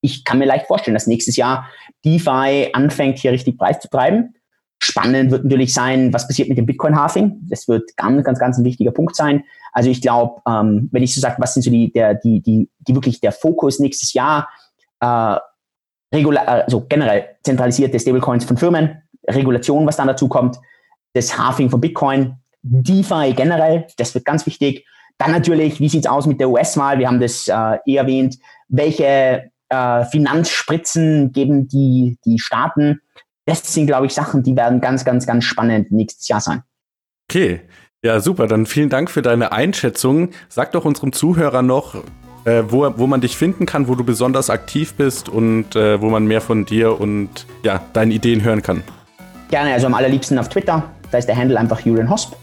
Ich kann mir leicht vorstellen, dass nächstes Jahr DeFi anfängt, hier richtig Preis zu treiben. Spannend wird natürlich sein, was passiert mit dem Bitcoin-Halving. Das wird ganz, ganz, ganz ein wichtiger Punkt sein. Also ich glaube, ähm, wenn ich so sage, was sind so die, der, die, die, die wirklich der Fokus nächstes Jahr, äh, regular, also generell zentralisierte Stablecoins von Firmen, Regulation, was dann dazu kommt, das Halving von Bitcoin, DeFi generell, das wird ganz wichtig. Dann natürlich, wie sieht's aus mit der US-Wahl? Wir haben das äh, eh erwähnt. Welche äh, Finanzspritzen geben die, die Staaten? das sind, glaube ich, Sachen, die werden ganz, ganz, ganz spannend nächstes Jahr sein. Okay. Ja, super. Dann vielen Dank für deine Einschätzung. Sag doch unserem Zuhörer noch, äh, wo, wo man dich finden kann, wo du besonders aktiv bist und äh, wo man mehr von dir und ja, deinen Ideen hören kann. Gerne, also am allerliebsten auf Twitter. Da ist der Handle einfach Julian Hosp.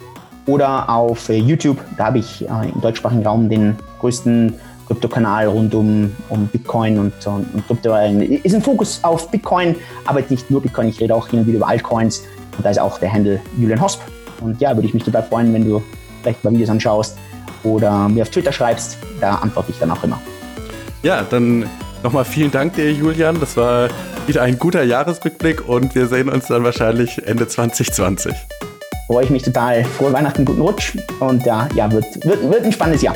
Oder auf äh, YouTube. Da habe ich äh, im deutschsprachigen Raum den größten Krypto-Kanal rund um, um Bitcoin und, und, und Kryptowährungen. Ist ein Fokus auf Bitcoin, aber nicht nur Bitcoin, ich rede auch hin und wieder über Altcoins. Und da ist auch der Handle Julian Hosp. Und ja, würde ich mich total freuen, wenn du vielleicht mal Videos anschaust oder mir auf Twitter schreibst. Da antworte ich dann auch immer. Ja, dann nochmal vielen Dank dir, Julian. Das war wieder ein guter Jahresrückblick und wir sehen uns dann wahrscheinlich Ende 2020. Freue ich mich total. Frohe Weihnachten, guten Rutsch und ja, ja wird, wird, wird ein spannendes Jahr.